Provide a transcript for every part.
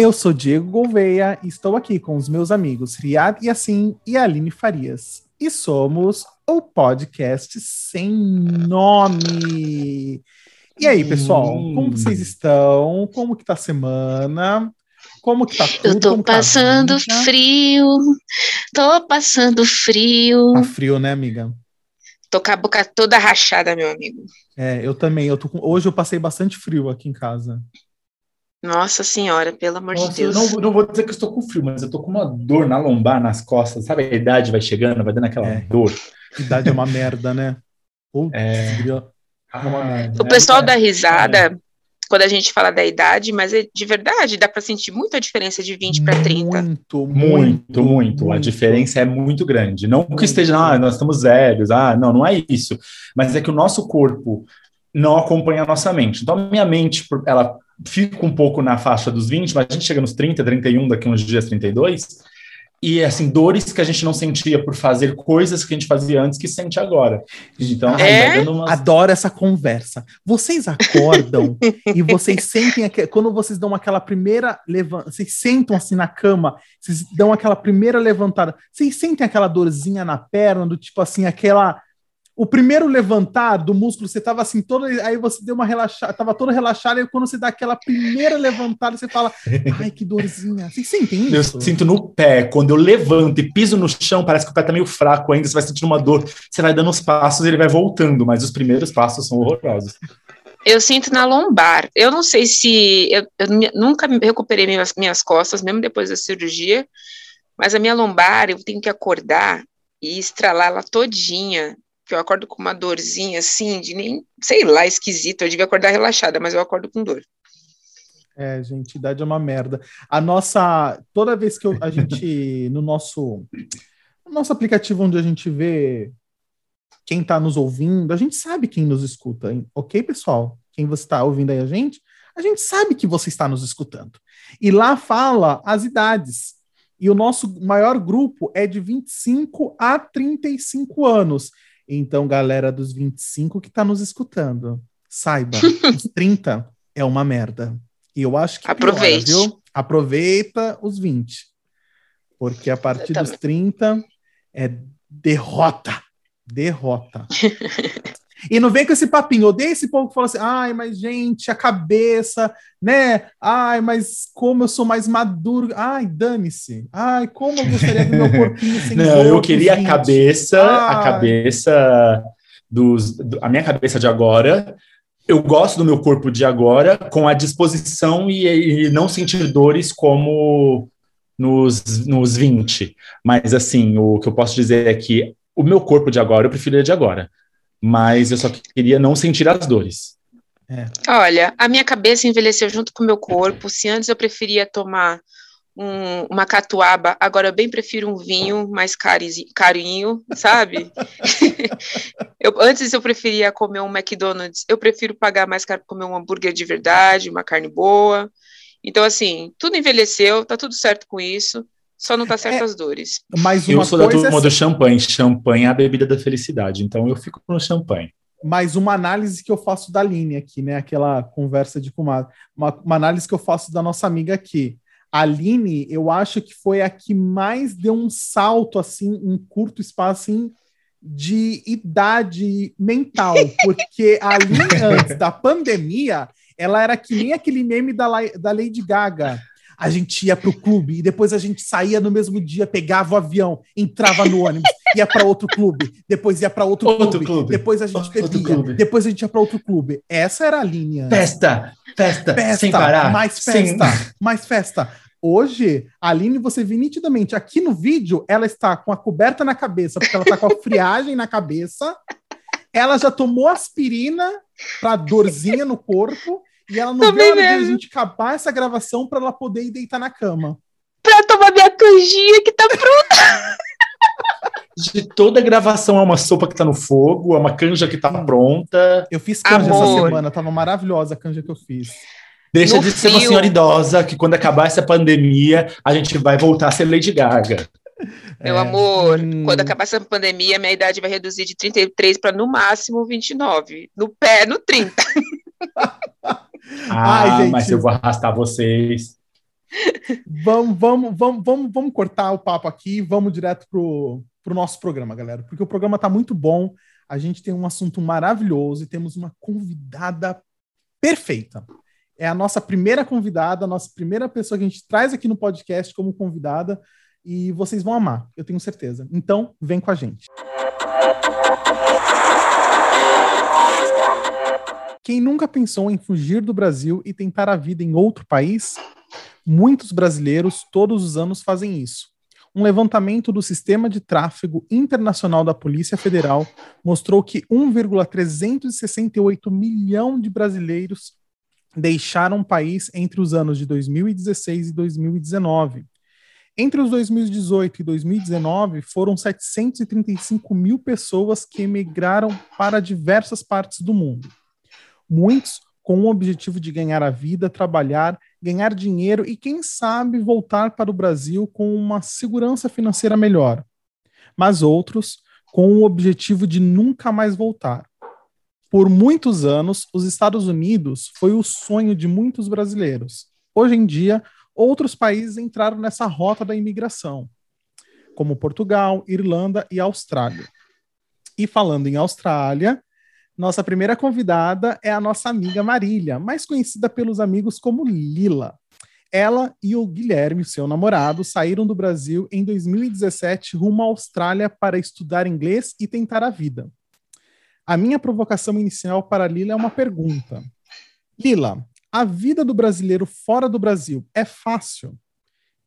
Eu sou Diego Gouveia e estou aqui com os meus amigos Riad Yassin e Aline Farias. E somos o podcast sem nome. E aí, pessoal, como vocês estão? Como que tá a semana? Como que tá tudo? Eu tô tá passando frio, tô passando frio. Tá frio, né, amiga? Tô com a boca toda rachada, meu amigo. É, eu também. Eu tô com... Hoje eu passei bastante frio aqui em casa. Nossa senhora, pelo amor Nossa, de Deus. Eu não, não, vou dizer que eu estou com frio, mas eu tô com uma dor na lombar, nas costas. Sabe, a idade vai chegando, vai dando aquela é. dor. Idade é uma merda, né? Putz, é... é uma merda. O pessoal dá risada é. quando a gente fala da idade, mas é de verdade, dá para sentir muita diferença de 20 para 30. Muito, muito, muito, A diferença é muito grande. Não que esteja, ah, nós estamos velhos, ah, não, não é isso. Mas é que o nosso corpo não acompanha a nossa mente. Então, a minha mente, ela fica um pouco na faixa dos 20, mas a gente chega nos 30, 31, daqui uns dias 32, e assim, dores que a gente não sentia por fazer coisas que a gente fazia antes que sente agora. Então, é? umas... adoro essa conversa. Vocês acordam e vocês sentem quando vocês dão aquela primeira levanta, vocês sentam assim na cama, vocês dão aquela primeira levantada, vocês sentem aquela dorzinha na perna, do tipo assim, aquela o primeiro levantar do músculo, você tava assim, todo, aí você deu uma relaxada, tava todo relaxado, e quando você dá aquela primeira levantada, você fala, ai, que dorzinha. Vocês sentem isso? Eu sinto no pé, quando eu levanto e piso no chão, parece que o pé tá meio fraco ainda, você vai sentindo uma dor, você vai dando os passos e ele vai voltando, mas os primeiros passos são horrorosos. Eu sinto na lombar. Eu não sei se. Eu, eu nunca recuperei minhas, minhas costas, mesmo depois da cirurgia, mas a minha lombar, eu tenho que acordar e estralar ela todinha que eu acordo com uma dorzinha assim, de nem, sei lá, esquisito. Eu devia acordar relaxada, mas eu acordo com dor. É, gente, idade é uma merda. A nossa. Toda vez que eu, a gente. No nosso. No nosso aplicativo onde a gente vê quem está nos ouvindo, a gente sabe quem nos escuta, hein? ok, pessoal? Quem você está ouvindo aí a gente, a gente sabe que você está nos escutando. E lá fala as idades. E o nosso maior grupo é de 25 a 35 anos. Então, galera dos 25 que está nos escutando, saiba, os 30 é uma merda. E eu acho que Aproveite. Piora, viu? Aproveita os 20. Porque a partir dos 30 é derrota. Derrota. E não vem com esse papinho. Odeio esse povo que fala assim: ai, mas gente, a cabeça, né? Ai, mas como eu sou mais maduro. Ai, dane-se. Ai, como eu gostaria do meu corpinho sem Não, eu queria a cabeça, ai. a cabeça dos. Do, a minha cabeça de agora. Eu gosto do meu corpo de agora, com a disposição e, e não sentir dores como nos, nos 20. Mas, assim, o que eu posso dizer é que o meu corpo de agora, eu prefiro ele de agora mas eu só queria não sentir as dores. É. Olha, a minha cabeça envelheceu junto com o meu corpo. Se antes eu preferia tomar um, uma catuaba, agora eu bem prefiro um vinho mais carinho, sabe? eu, antes eu preferia comer um McDonald's, eu prefiro pagar mais caro para comer um hambúrguer de verdade, uma carne boa. Então, assim, tudo envelheceu, tá tudo certo com isso. Só não tá certo é, as dores. Mas eu sou da turma é... do champanhe. Champanhe é a bebida da felicidade. Então eu fico no champanhe. Mas uma análise que eu faço da Aline aqui, né? Aquela conversa de comadre. Uma, uma análise que eu faço da nossa amiga aqui. A Aline, eu acho que foi a que mais deu um salto, assim, em curto espaço, assim, de idade mental. Porque a Aline, antes da pandemia, ela era que nem aquele meme da, da Lady Gaga a gente ia pro clube e depois a gente saía no mesmo dia, pegava o avião, entrava no ônibus, ia para outro clube, depois ia para outro, outro clube, clube, depois a gente bebia, depois a gente ia para outro clube. Essa era a linha. Festa, festa, festa, sem parar. Mais festa, sem... mais festa. Hoje, a Aline, você vê nitidamente, aqui no vídeo, ela está com a coberta na cabeça, porque ela está com a friagem na cabeça. Ela já tomou aspirina para dorzinha no corpo e ela não viu a hora de a gente acabar essa gravação para ela poder ir deitar na cama. Pra tomar minha canjinha que tá pronta. De toda gravação é uma sopa que tá no fogo, é uma canja que tá pronta. Eu fiz canja Amor. essa semana, tava maravilhosa a canja que eu fiz. Deixa no de ser uma senhora idosa, que quando acabar essa pandemia, a gente vai voltar a ser Lady Gaga. Meu é, hum... quando acabar essa pandemia, minha idade vai reduzir de 33 para no máximo 29. No pé, no 30. Ah, Ai, mas eu vou arrastar vocês. vamos, vamos, vamos, vamos, vamos cortar o papo aqui, vamos direto pro, pro nosso programa, galera, porque o programa tá muito bom. A gente tem um assunto maravilhoso e temos uma convidada perfeita. É a nossa primeira convidada, a nossa primeira pessoa que a gente traz aqui no podcast como convidada e vocês vão amar, eu tenho certeza. Então, vem com a gente. Quem nunca pensou em fugir do Brasil e tentar a vida em outro país? Muitos brasileiros todos os anos fazem isso. Um levantamento do Sistema de Tráfego Internacional da Polícia Federal mostrou que 1,368 milhão de brasileiros deixaram o país entre os anos de 2016 e 2019. Entre os 2018 e 2019, foram 735 mil pessoas que emigraram para diversas partes do mundo. Muitos com o objetivo de ganhar a vida, trabalhar ganhar dinheiro e, quem sabe, voltar para o Brasil com uma segurança financeira melhor. Mas outros com o objetivo de nunca mais voltar. Por muitos anos, os Estados Unidos foi o sonho de muitos brasileiros. Hoje em dia, outros países entraram nessa rota da imigração, como Portugal, Irlanda e Austrália. E falando em Austrália, nossa primeira convidada é a nossa amiga Marília, mais conhecida pelos amigos como Lila. Ela e o Guilherme, seu namorado, saíram do Brasil em 2017 rumo à Austrália para estudar inglês e tentar a vida. A minha provocação inicial para Lila é uma pergunta. Lila, a vida do brasileiro fora do Brasil é fácil?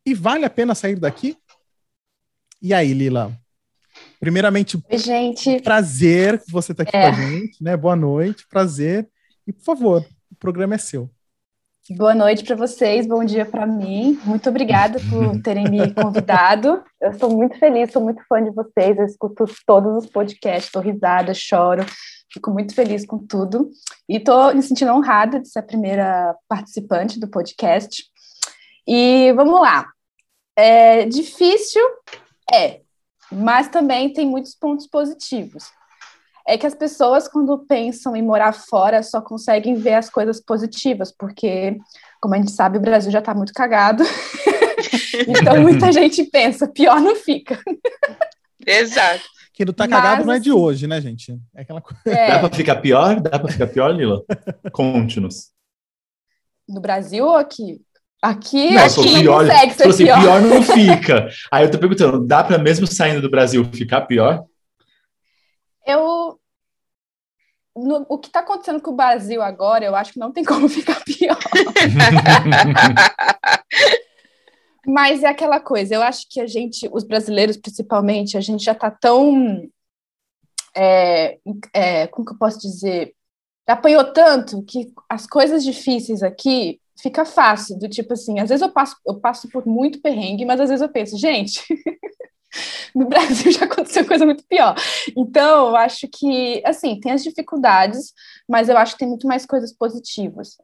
E vale a pena sair daqui? E aí, Lila? Primeiramente, Oi, gente. prazer que você está aqui é. com a gente, né? Boa noite, prazer. E por favor, o programa é seu. Boa noite para vocês, bom dia para mim. Muito obrigada por terem me convidado. Eu estou muito feliz, sou muito fã de vocês. Eu escuto todos os podcasts, estou risada, choro, fico muito feliz com tudo. E estou me sentindo honrada de ser a primeira participante do podcast. E vamos lá. É difícil? É, mas também tem muitos pontos positivos. É que as pessoas, quando pensam em morar fora, só conseguem ver as coisas positivas, porque, como a gente sabe, o Brasil já está muito cagado. então, muita gente pensa, pior não fica. Exato. Que não tá cagado Mas, não é de hoje, né, gente? É aquela coisa. É... Dá para ficar pior? Dá para ficar pior, Lila? Conte-nos. No Brasil ou aqui? Aqui, não, aqui não pior, consegue ser pior. pior não fica. Aí eu tô perguntando, dá para mesmo saindo do Brasil ficar pior? Eu no, o que está acontecendo com o Brasil agora, eu acho que não tem como ficar pior. Mas é aquela coisa, eu acho que a gente, os brasileiros principalmente, a gente já está tão. É, é, como que eu posso dizer? Apanhou tanto que as coisas difíceis aqui fica fácil, do tipo assim, às vezes eu passo, eu passo por muito perrengue, mas às vezes eu penso, gente, no Brasil já aconteceu coisa muito pior. Então, eu acho que, assim, tem as dificuldades, mas eu acho que tem muito mais coisas positivas.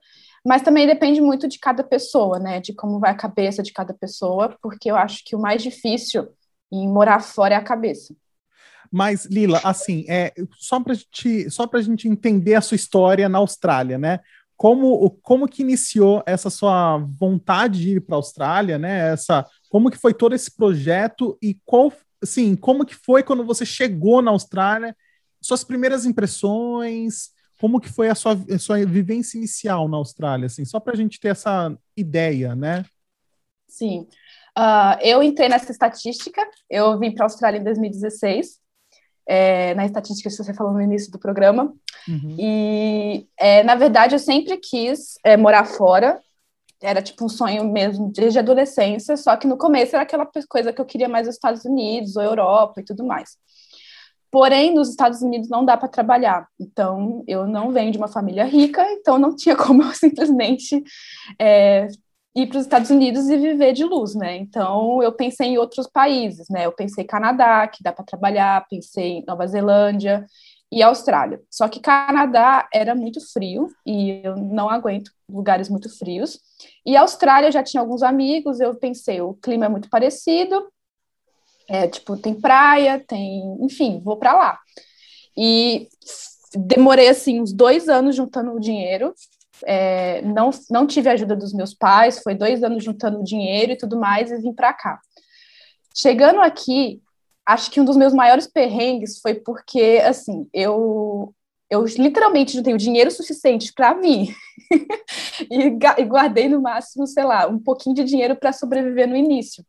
Mas também depende muito de cada pessoa, né? De como vai a cabeça de cada pessoa, porque eu acho que o mais difícil em morar fora é a cabeça. Mas, Lila, assim, é, só para gente, só a gente entender a sua história na Austrália, né? Como, como que iniciou essa sua vontade de ir para a Austrália, né? Essa, como que foi todo esse projeto e qual, assim, como que foi quando você chegou na Austrália? Suas primeiras impressões, como que foi a sua, a sua vivência inicial na Austrália, assim, só para a gente ter essa ideia, né? Sim. Uh, eu entrei nessa estatística, eu vim para a Austrália em 2016, é, na estatística que você falou no início do programa. Uhum. E, é, na verdade, eu sempre quis é, morar fora. Era tipo um sonho mesmo desde a adolescência, só que no começo era aquela coisa que eu queria mais os Estados Unidos ou Europa e tudo mais. Porém, nos Estados Unidos não dá para trabalhar. Então, eu não venho de uma família rica, então não tinha como eu simplesmente é, ir para os Estados Unidos e viver de luz, né? Então eu pensei em outros países, né? Eu pensei Canadá, que dá para trabalhar, pensei em Nova Zelândia e Austrália. Só que Canadá era muito frio e eu não aguento lugares muito frios. E Austrália já tinha alguns amigos, eu pensei, o clima é muito parecido, é, tipo, tem praia, tem, enfim, vou para lá. E demorei assim uns dois anos juntando o dinheiro é, não, não tive a ajuda dos meus pais, foi dois anos juntando dinheiro e tudo mais, e vim para cá. Chegando aqui, acho que um dos meus maiores perrengues foi porque, assim, eu, eu literalmente não tenho dinheiro suficiente para vir e, e guardei no máximo, sei lá, um pouquinho de dinheiro para sobreviver no início.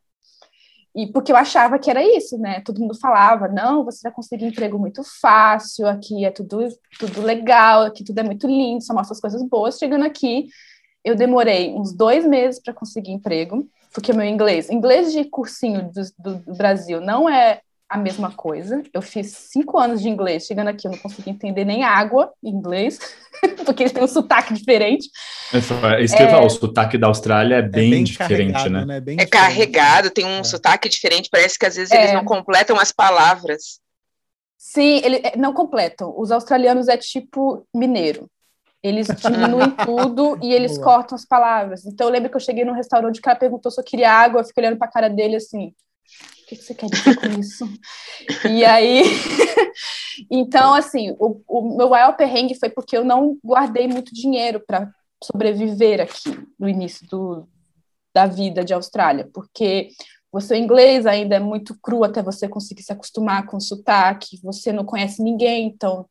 E porque eu achava que era isso, né? Todo mundo falava, não, você vai conseguir emprego muito fácil, aqui é tudo, tudo legal, aqui tudo é muito lindo, só mostra as coisas boas. Chegando aqui, eu demorei uns dois meses para conseguir emprego, porque meu inglês, inglês de cursinho do, do Brasil não é a mesma coisa. Eu fiz cinco anos de inglês, chegando aqui eu não consegui entender nem água em inglês, porque eles têm um sotaque diferente. É isso que é... o sotaque da Austrália é bem, é bem diferente, né? né? Bem é diferente. carregado, tem um é. sotaque diferente, parece que às vezes eles é. não completam as palavras. Sim, eles é, não completam. Os australianos é tipo mineiro. Eles diminuem tudo e eles Boa. cortam as palavras. Então eu lembro que eu cheguei num restaurante, o cara perguntou se eu queria água, eu fiquei olhando para a cara dele assim, que, você quer dizer com isso? e aí, então, assim, o, o meu maior perrengue foi porque eu não guardei muito dinheiro para sobreviver aqui no início do, da vida de Austrália, porque o seu inglês ainda é muito cru até você conseguir se acostumar com sotaque, você não conhece ninguém, então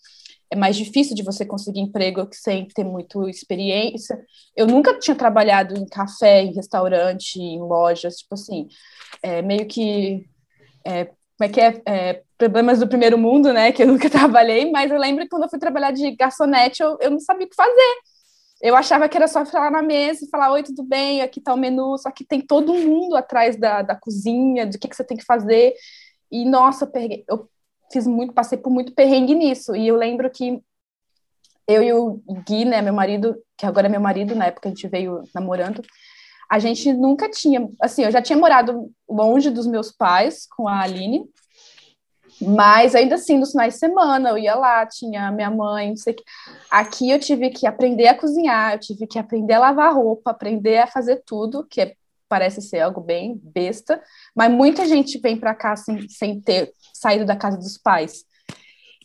é mais difícil de você conseguir emprego sem ter muita experiência. Eu nunca tinha trabalhado em café, em restaurante, em lojas, tipo assim, é, meio que é, como é que é, é, problemas do primeiro mundo, né? Que eu nunca trabalhei, mas eu lembro que quando eu fui trabalhar de garçonete, eu, eu não sabia o que fazer. Eu achava que era só falar na mesa e falar, oi, tudo bem, aqui tá o menu, só que tem todo mundo atrás da, da cozinha, do que, que você tem que fazer. E, nossa, eu, peguei, eu fiz muito, passei por muito perrengue nisso. E eu lembro que eu e o Gui, né, meu marido, que agora é meu marido, na época a gente veio namorando, a gente nunca tinha, assim, eu já tinha morado longe dos meus pais com a Aline, mas ainda assim, nos finais de semana, eu ia lá, tinha minha mãe, não sei o que. Aqui eu tive que aprender a cozinhar, eu tive que aprender a lavar roupa, aprender a fazer tudo, que é, parece ser algo bem besta, mas muita gente vem para cá sem, sem ter saído da casa dos pais.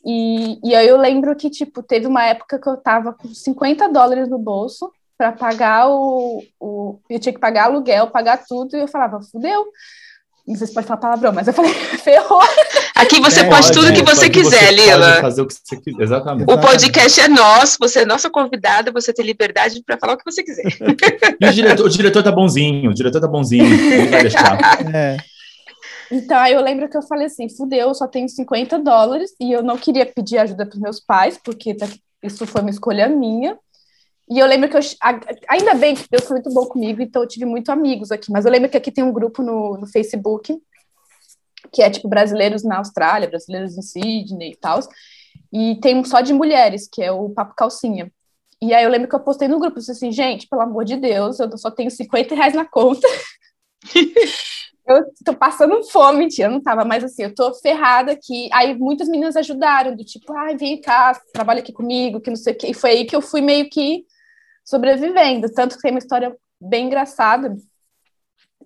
E, e aí eu lembro que, tipo, teve uma época que eu tava com 50 dólares no bolso, para pagar o, o. Eu tinha que pagar aluguel, pagar tudo, e eu falava, fudeu. Não sei se pode falar palavrão, mas eu falei, ferrou. Aqui você é, pode tudo é, que você quiser, você Lila. fazer o que você quiser, exatamente. O podcast é nosso, você é nossa convidada, você tem liberdade para falar o que você quiser. E o diretor, o diretor tá bonzinho, o diretor tá bonzinho, ele vai deixar. É. Então, aí eu lembro que eu falei assim, fudeu, eu só tenho 50 dólares, e eu não queria pedir ajuda para meus pais, porque tá isso foi uma escolha minha, e eu lembro que eu. Ainda bem que Deus foi muito bom comigo, então eu tive muitos amigos aqui. Mas eu lembro que aqui tem um grupo no, no Facebook, que é tipo brasileiros na Austrália, brasileiros em Sydney e tal. E tem um só de mulheres, que é o Papo Calcinha. E aí eu lembro que eu postei no grupo, assim, gente, pelo amor de Deus, eu só tenho 50 reais na conta. eu tô passando fome, mentira, eu não tava, mas assim, eu tô ferrada aqui. Aí muitas meninas ajudaram, do tipo, ai, ah, vem cá, trabalha aqui comigo, que não sei o quê. E foi aí que eu fui meio que sobrevivendo. Tanto que tem uma história bem engraçada,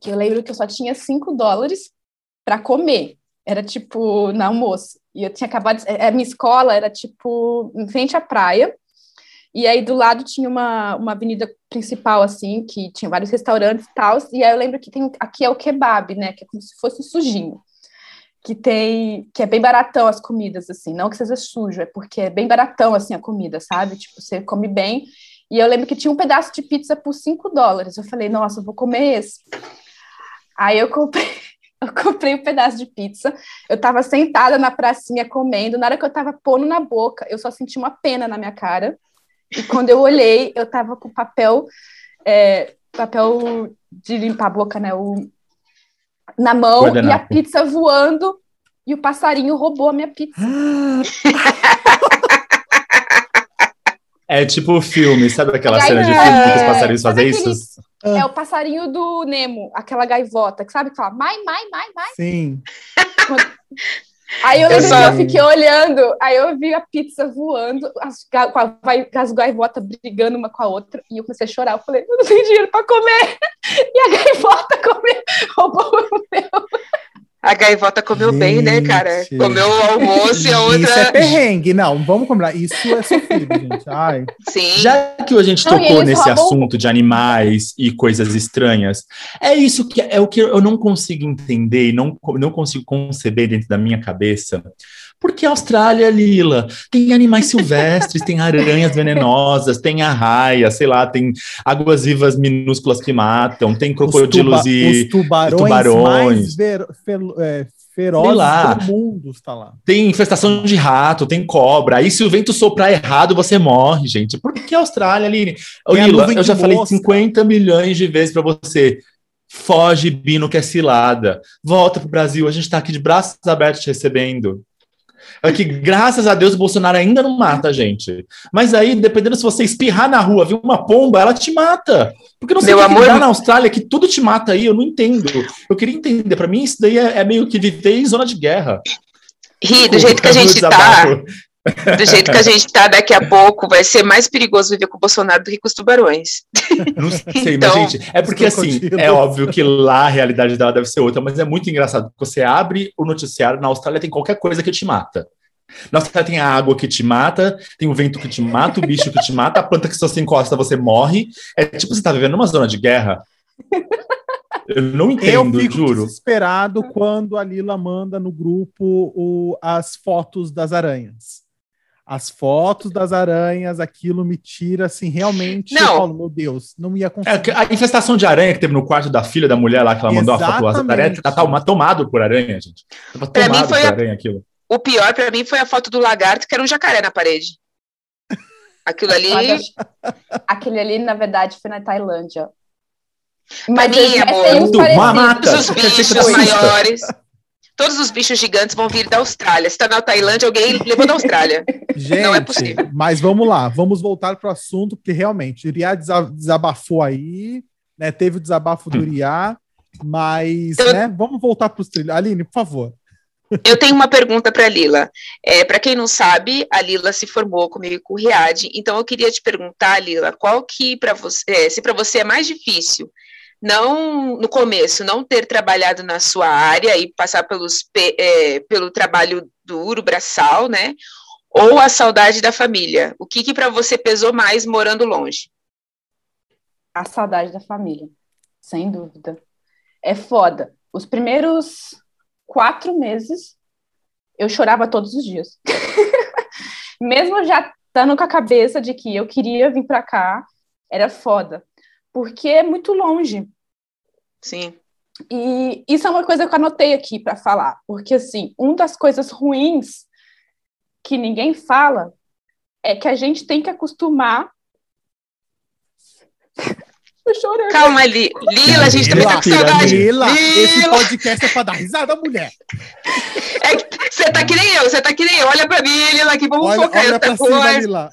que eu lembro que eu só tinha 5 dólares para comer. Era tipo na almoço. E eu tinha acabado. A minha escola era tipo em frente à praia. E aí do lado tinha uma, uma avenida principal, assim, que tinha vários restaurantes e tal. E aí eu lembro que tem. Aqui é o kebab, né? Que é como se fosse um sujinho. Que tem. Que é bem baratão as comidas, assim. Não que seja sujo, é porque é bem baratão, assim, a comida, sabe? Tipo, você come bem. E eu lembro que tinha um pedaço de pizza por 5 dólares. Eu falei, nossa, eu vou comer esse. Aí eu comprei, eu comprei um pedaço de pizza. Eu estava sentada na pracinha comendo. Na hora que eu estava pondo na boca, eu só senti uma pena na minha cara. E quando eu olhei, eu estava com papel, é, papel de limpar a boca, né? O, na mão e a pizza voando. E o passarinho roubou a minha pizza. É tipo o filme, sabe aquela cena de filme que os passarinhos fazem isso? É o passarinho do Nemo, aquela gaivota, que sabe que fala mai, mai, mai, mai. Sim. Aí eu eu fiquei olhando, aí eu vi a pizza voando, as, as gaivotas brigando uma com a outra, e eu comecei a chorar. Eu falei, eu não tenho dinheiro para comer. E a gaivota comeu, roubou o meu. A gaivota comeu Gente. bem, né, cara? Comeu o almoço e a outra. Isso é perrengue, não, vamos combinar. Isso é sofrido, gente. Ai. Sim. Já que a gente não, tocou nesse roubam... assunto de animais e coisas estranhas, é isso que é o que eu não consigo entender e não, não consigo conceber dentro da minha cabeça. Porque a Austrália, Lila, tem animais silvestres, tem aranhas venenosas, tem arraia, sei lá, tem águas vivas minúsculas que matam, tem crocodilos tuba e os tubarões, tubarões. mais ver, fel, é, ferozes lá. do mundo está lá. Tem infestação de rato, tem cobra. Aí se o vento soprar errado, você morre, gente. Por que a Austrália, Aline? Lila, eu já falei 50 milhões de vezes para você. Foge, Bino, que é cilada. Volta pro Brasil, a gente está aqui de braços abertos te recebendo. É que, graças a Deus, o Bolsonaro ainda não mata a gente. Mas aí, dependendo se você espirrar na rua, viu uma pomba, ela te mata. Porque não sei Meu amor... na Austrália que tudo te mata aí, eu não entendo. Eu queria entender. Para mim, isso daí é, é, meio que viver em zona de guerra. Ri, do jeito que a gente tá, do jeito que a gente tá daqui a pouco, vai ser mais perigoso viver com o Bolsonaro do que com os tubarões. Não sei, então, mas, gente, é porque assim, é óbvio que lá a realidade dela deve ser outra, mas é muito engraçado. Você abre o noticiário, na Austrália tem qualquer coisa que te mata. Na Austrália tem a água que te mata, tem o vento que te mata, o bicho que te mata, a planta que se você encosta, você morre. É tipo você tá vivendo numa zona de guerra. Eu não entendo, eu fico juro. desesperado quando a Lila manda no grupo o, as fotos das aranhas as fotos das aranhas, aquilo me tira, assim, realmente. Não. Eu falo, meu Deus, não ia conseguir. É, a infestação de aranha que teve no quarto da filha da mulher lá, que ela mandou Exatamente. a foto das aranhas, tá, tá tomado por aranha, gente. Tava pra mim foi a... aranha aquilo. O pior para mim foi a foto do lagarto, que era um jacaré na parede. Aquilo ali. Aquele ali, na verdade, foi na Tailândia. Mas mim, amor, uma mata. Todos os bichos maiores. Todos os bichos gigantes vão vir da Austrália. Se está na Tailândia, alguém levou da Austrália. Gente, não é possível. Mas vamos lá, vamos voltar para o assunto, porque realmente, Uriá desabafou aí, né? Teve o desabafo do Uriá, mas eu... né, vamos voltar para os trilhos. Aline, por favor. Eu tenho uma pergunta para a Lila. É, para quem não sabe, a Lila se formou comigo com o Riad, então eu queria te perguntar, Lila, qual que para você, é, se para você é mais difícil não no começo não ter trabalhado na sua área e passar pelos, é, pelo trabalho duro, braçal, né? Ou a saudade da família? O que, que para você pesou mais morando longe? A saudade da família, sem dúvida. É foda. Os primeiros quatro meses eu chorava todos os dias. Mesmo já estando com a cabeça de que eu queria vir para cá, era foda porque é muito longe. Sim. E isso é uma coisa que eu anotei aqui para falar, porque assim, uma das coisas ruins que ninguém fala é que a gente tem que acostumar. chorando. Calma, Li. Lila, a gente também tá com saudade. Lila, Lila, esse podcast é pra dar risada, mulher. É, você tá que nem eu, você tá que nem eu. Olha pra mim, Lila, aqui, vamos olha, focar olha pra cima, Lila.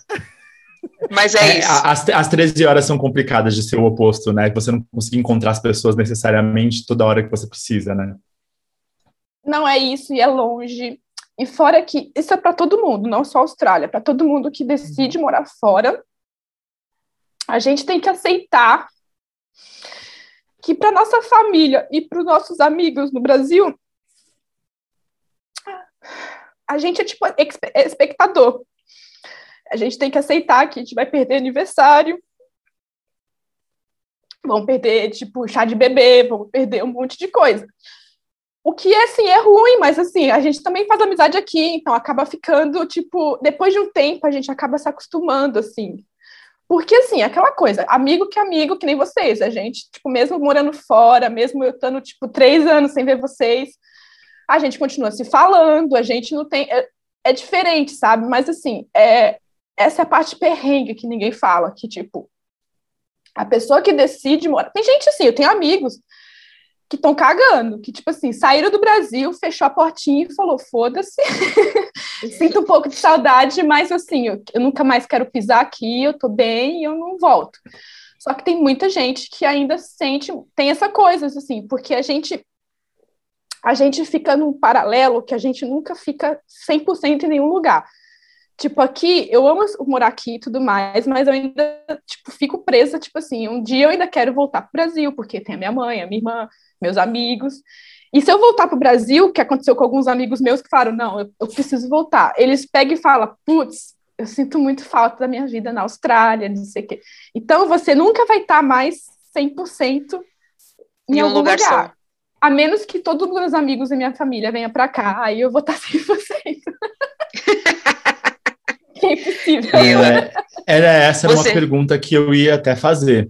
Mas é, é isso. As, as 13 horas são complicadas de ser o oposto, né? Você não conseguir encontrar as pessoas necessariamente toda hora que você precisa, né? Não é isso, e é longe. E fora que isso é para todo mundo, não só a Austrália, para todo mundo que decide morar fora. A gente tem que aceitar que para nossa família e para os nossos amigos no Brasil, a gente é tipo espectador a gente tem que aceitar que a gente vai perder aniversário, vão perder, tipo, chá de bebê, vão perder um monte de coisa. O que, assim, é ruim, mas, assim, a gente também faz amizade aqui, então acaba ficando, tipo, depois de um tempo, a gente acaba se acostumando, assim. Porque, assim, aquela coisa, amigo que amigo, que nem vocês, a gente, tipo, mesmo morando fora, mesmo eu estando, tipo, três anos sem ver vocês, a gente continua se falando, a gente não tem... É, é diferente, sabe? Mas, assim, é, essa é a parte perrengue que ninguém fala, que, tipo, a pessoa que decide morar. Tem gente assim, eu tenho amigos que estão cagando, que, tipo assim, saíram do Brasil, fechou a portinha e falou: foda-se, sinto um pouco de saudade, mas assim, eu, eu, nunca mais quero pisar aqui, eu tô bem eu não volto. Só que tem muita gente que ainda sente, tem essa coisa, assim, porque a gente. A gente fica num paralelo que a gente nunca fica 100% em nenhum lugar. Tipo, aqui, eu amo morar aqui e tudo mais, mas eu ainda, tipo, fico presa, tipo assim, um dia eu ainda quero voltar pro Brasil, porque tem a minha mãe, a minha irmã, meus amigos. E se eu voltar pro Brasil, que aconteceu com alguns amigos meus que falaram, não, eu, eu preciso voltar. Eles pegam e falam, putz, eu sinto muito falta da minha vida na Austrália, não sei o quê. Então, você nunca vai estar mais 100% em, em um algum lugar, lugar. Só. A menos que todos os meus amigos e minha família venham para cá, aí eu vou estar 100%. é impossível. Era, era essa você... uma pergunta que eu ia até fazer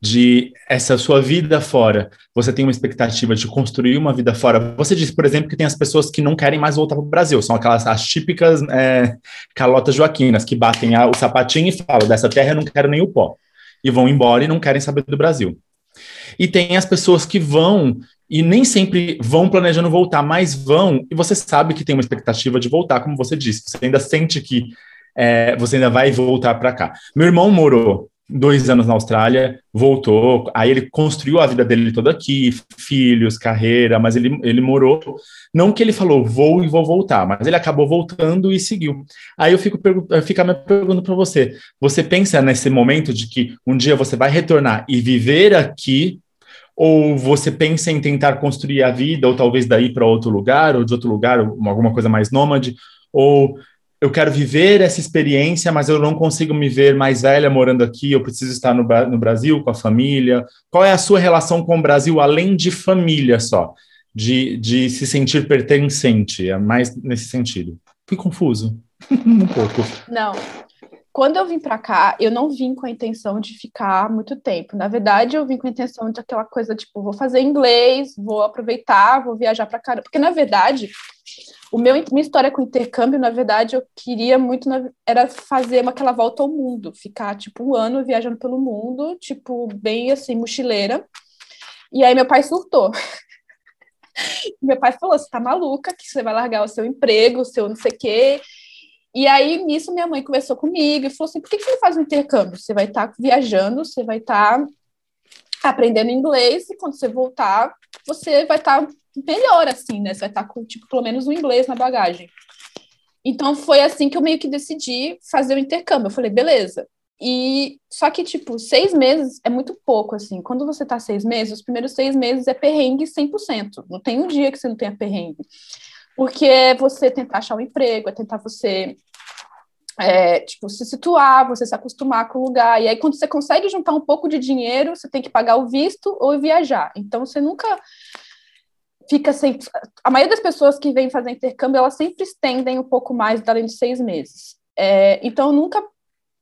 de essa sua vida fora, você tem uma expectativa de construir uma vida fora. Você disse, por exemplo, que tem as pessoas que não querem mais voltar para o Brasil, são aquelas as típicas é, calotas joaquinas, que batem a, o sapatinho e falam, dessa terra eu não quero nem o pó, e vão embora e não querem saber do Brasil. E tem as pessoas que vão e nem sempre vão planejando voltar, mas vão, e você sabe que tem uma expectativa de voltar, como você disse, você ainda sente que é, você ainda vai voltar para cá. Meu irmão morou dois anos na Austrália, voltou, aí ele construiu a vida dele toda aqui, filhos, carreira, mas ele, ele morou, não que ele falou, vou e vou voltar, mas ele acabou voltando e seguiu. Aí eu fico, fico me perguntando para você, você pensa nesse momento de que um dia você vai retornar e viver aqui, ou você pensa em tentar construir a vida, ou talvez daí para outro lugar, ou de outro lugar, alguma coisa mais nômade, ou eu quero viver essa experiência, mas eu não consigo me ver mais velha morando aqui, eu preciso estar no, no Brasil com a família. Qual é a sua relação com o Brasil, além de família só? De, de se sentir pertencente, é mais nesse sentido. Fui confuso, um pouco. Não, quando eu vim para cá, eu não vim com a intenção de ficar muito tempo. Na verdade, eu vim com a intenção de aquela coisa tipo, vou fazer inglês, vou aproveitar, vou viajar para cá. Porque na verdade, o meu minha história com intercâmbio, na verdade, eu queria muito era fazer uma, aquela volta ao mundo, ficar tipo um ano viajando pelo mundo, tipo bem assim mochileira. E aí meu pai surtou. meu pai falou: "Você tá maluca? Que você vai largar o seu emprego, o seu não sei o quê?" E aí, nisso, minha mãe conversou comigo e falou assim: por que, que você não faz um intercâmbio? Você vai estar tá viajando, você vai estar tá aprendendo inglês, e quando você voltar, você vai estar tá melhor, assim, né? Você vai estar tá com, tipo, pelo menos um inglês na bagagem. Então, foi assim que eu meio que decidi fazer o intercâmbio. Eu falei, beleza. E só que, tipo, seis meses é muito pouco, assim. Quando você tá seis meses, os primeiros seis meses é perrengue 100%. Não tem um dia que você não tenha perrengue. Porque é você tentar achar um emprego, é tentar você é, tipo, se situar, você se acostumar com o lugar. E aí, quando você consegue juntar um pouco de dinheiro, você tem que pagar o visto ou viajar. Então, você nunca fica sem. A maioria das pessoas que vêm fazer intercâmbio, elas sempre estendem um pouco mais além de seis meses. É, então, eu nunca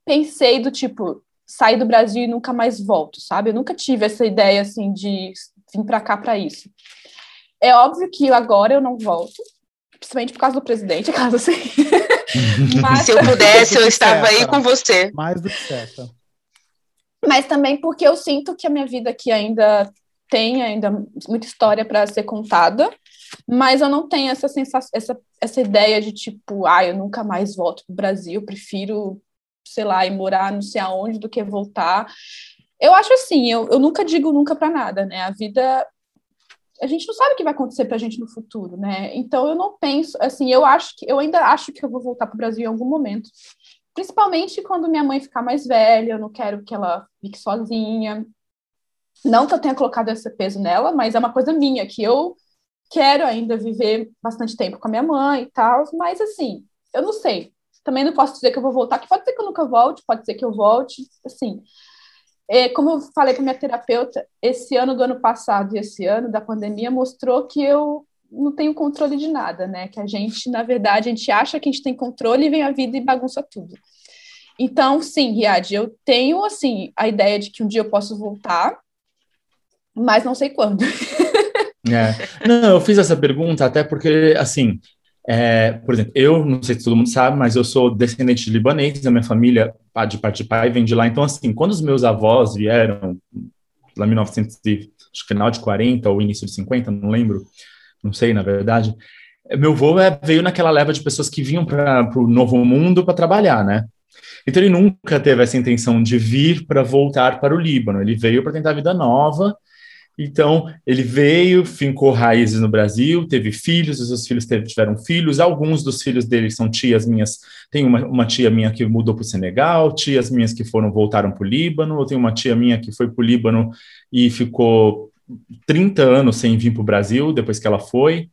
pensei do tipo, sair do Brasil e nunca mais volto, sabe? Eu nunca tive essa ideia, assim, de vir para cá para isso. É óbvio que agora eu não volto, principalmente por causa do presidente, caso assim. Mas, Se eu pudesse, eu estava aí com você. Mais do que certo. Mas também porque eu sinto que a minha vida aqui ainda tem ainda muita história para ser contada, mas eu não tenho essa sensação, essa, essa ideia de tipo, ah, eu nunca mais volto para o Brasil, prefiro, sei lá, ir morar não sei aonde do que voltar. Eu acho assim, eu, eu nunca digo nunca para nada, né? A vida a gente não sabe o que vai acontecer para a gente no futuro, né? Então eu não penso, assim, eu acho que eu ainda acho que eu vou voltar para o Brasil em algum momento, principalmente quando minha mãe ficar mais velha. Eu não quero que ela fique sozinha. Não que eu tenha colocado esse peso nela, mas é uma coisa minha que eu quero ainda viver bastante tempo com a minha mãe e tal. Mas assim, eu não sei. Também não posso dizer que eu vou voltar. Que pode ser que eu nunca volte, pode ser que eu volte. Assim, como eu falei com minha terapeuta, esse ano do ano passado e esse ano da pandemia mostrou que eu não tenho controle de nada, né? Que a gente, na verdade, a gente acha que a gente tem controle e vem a vida e bagunça tudo. Então, sim, Riad, eu tenho, assim, a ideia de que um dia eu posso voltar, mas não sei quando. É. Não, eu fiz essa pergunta até porque, assim, é, por exemplo, eu, não sei se todo mundo sabe, mas eu sou descendente de libanês, a minha família, de parte de pai, vem de lá. Então, assim, quando os meus avós vieram, lá em 1900, acho que final de 40 ou início de 50, não lembro, não sei, na verdade, meu avô é, veio naquela leva de pessoas que vinham para o novo mundo para trabalhar, né? Então ele nunca teve essa intenção de vir para voltar para o Líbano. Ele veio para tentar vida nova então, ele veio, fincou raízes no Brasil, teve filhos, os seus filhos tiveram filhos, alguns dos filhos dele são tias minhas, tem uma, uma tia minha que mudou para o Senegal, tias minhas que foram, voltaram para o Líbano, eu tenho uma tia minha que foi para o Líbano e ficou 30 anos sem vir para o Brasil, depois que ela foi,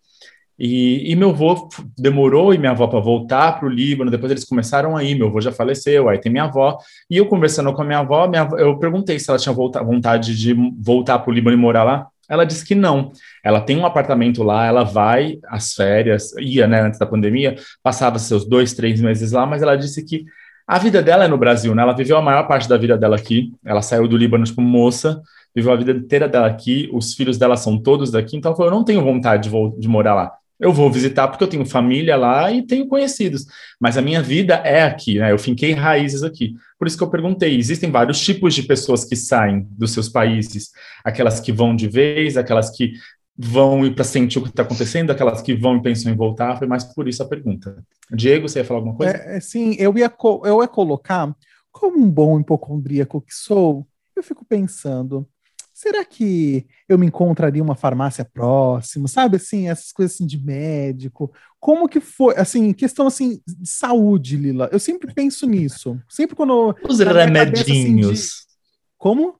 E, e meu avô demorou e minha avó para voltar para o Líbano. Depois eles começaram a ir. Meu avô já faleceu. Aí tem minha avó. E eu conversando com a minha avó, minha avó eu perguntei se ela tinha volta, vontade de voltar para o Líbano e morar lá. Ela disse que não. Ela tem um apartamento lá, ela vai às férias, ia, né, antes da pandemia, passava seus dois, três meses lá, mas ela disse que a vida dela é no Brasil, né? Ela viveu a maior parte da vida dela aqui. Ela saiu do Líbano, tipo, moça, viveu a vida inteira dela aqui. Os filhos dela são todos daqui, então ela falou: eu não tenho vontade de, de morar lá. Eu vou visitar porque eu tenho família lá e tenho conhecidos, mas a minha vida é aqui, né? Eu finquei raízes aqui. Por isso que eu perguntei: existem vários tipos de pessoas que saem dos seus países, aquelas que vão de vez, aquelas que vão ir para sentir o que está acontecendo, aquelas que vão e pensam em voltar. Foi mais por isso a pergunta. Diego, você ia falar alguma coisa? É, é sim, eu ia, eu ia colocar, como um bom hipocondríaco que sou, eu fico pensando será que eu me encontraria uma farmácia próxima, sabe, assim, essas coisas assim de médico, como que foi, assim, questão assim de saúde, Lila, eu sempre penso nisso, sempre quando... Os remedinhos. Assim, de... Como?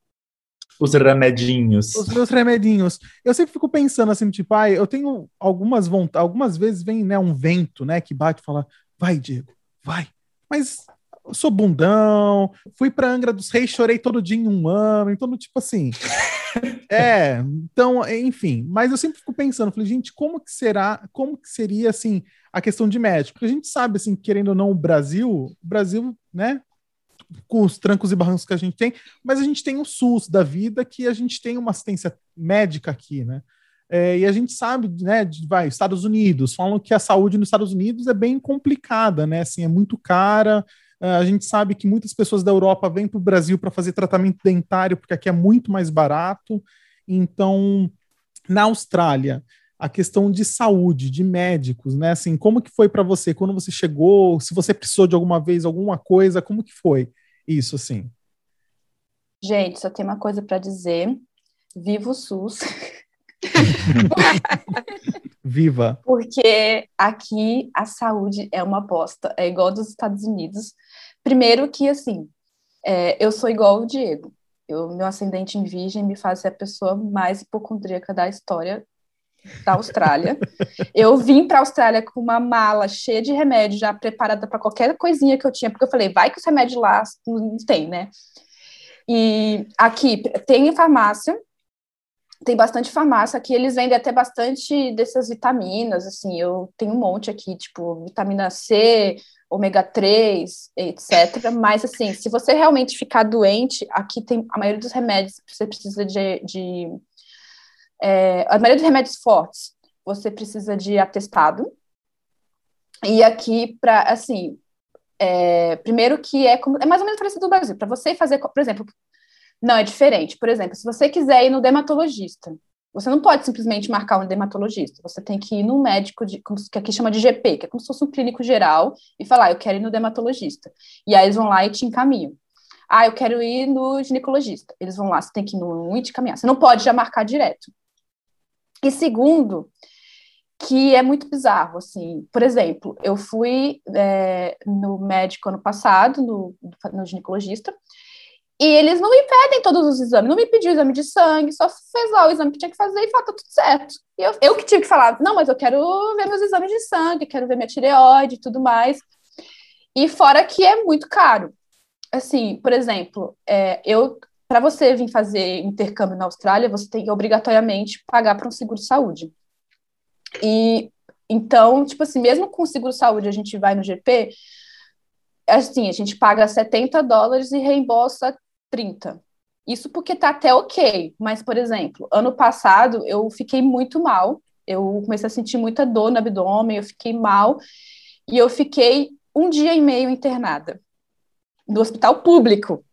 Os remedinhos. Os meus remedinhos. Eu sempre fico pensando assim, tipo, ah, eu tenho algumas vontades, algumas vezes vem, né, um vento, né, que bate e fala, vai, Diego, vai. Mas sou bundão, fui para Angra dos Reis, chorei todo dia em um ano, então, tipo assim. é, então, enfim, mas eu sempre fico pensando, falei, gente, como que será, como que seria, assim, a questão de médico? Porque a gente sabe, assim, querendo ou não, o Brasil, o Brasil, né, com os trancos e barrancos que a gente tem, mas a gente tem o SUS da vida, que a gente tem uma assistência médica aqui, né? É, e a gente sabe, né, de, vai, Estados Unidos, falam que a saúde nos Estados Unidos é bem complicada, né, assim, é muito cara, a gente sabe que muitas pessoas da Europa vêm para o Brasil para fazer tratamento dentário, porque aqui é muito mais barato. Então, na Austrália, a questão de saúde, de médicos, né? Assim, como que foi para você quando você chegou? Se você precisou de alguma vez alguma coisa, como que foi isso assim? Gente, só tem uma coisa para dizer. Viva o SUS. Viva! Porque aqui a saúde é uma aposta, é igual dos Estados Unidos. Primeiro que, assim, é, eu sou igual o Diego. Eu, meu ascendente em virgem me faz ser a pessoa mais hipocondríaca da história da Austrália. eu vim para a Austrália com uma mala cheia de remédio, já preparada para qualquer coisinha que eu tinha, porque eu falei, vai que os remédios lá não tem, né? E aqui tem farmácia, tem bastante farmácia aqui, eles vendem até bastante dessas vitaminas, assim, eu tenho um monte aqui, tipo, vitamina C, ômega 3, etc. Mas, assim, se você realmente ficar doente, aqui tem a maioria dos remédios você precisa de. de é, a maioria dos remédios fortes, você precisa de atestado. E aqui, para, assim, é, primeiro que é, como, é mais ou menos parecido do Brasil. Para você fazer, por exemplo, não, é diferente. Por exemplo, se você quiser ir no dermatologista, você não pode simplesmente marcar um dermatologista. Você tem que ir no médico, de, que aqui chama de GP, que é como se fosse um clínico geral, e falar, eu quero ir no dermatologista. E aí eles vão lá e te encaminham. Ah, eu quero ir no ginecologista. Eles vão lá, você tem que ir no um e te. Você não pode já marcar direto. E segundo, que é muito bizarro, assim. Por exemplo, eu fui é, no médico ano passado, no, no ginecologista, e eles não me pedem todos os exames, não me pediu exame de sangue, só fez lá o exame que tinha que fazer e falou, tá tudo certo. E eu, eu que tive que falar, não, mas eu quero ver meus exames de sangue, quero ver minha tireoide e tudo mais. E fora que é muito caro. Assim, por exemplo, é, eu para você vir fazer intercâmbio na Austrália, você tem que obrigatoriamente pagar para um seguro de saúde. E então, tipo assim, mesmo com o seguro de saúde, a gente vai no GP, assim, a gente paga 70 dólares e reembolsa 30. Isso porque tá até ok, mas, por exemplo, ano passado eu fiquei muito mal, eu comecei a sentir muita dor no abdômen, eu fiquei mal, e eu fiquei um dia e meio internada no hospital público,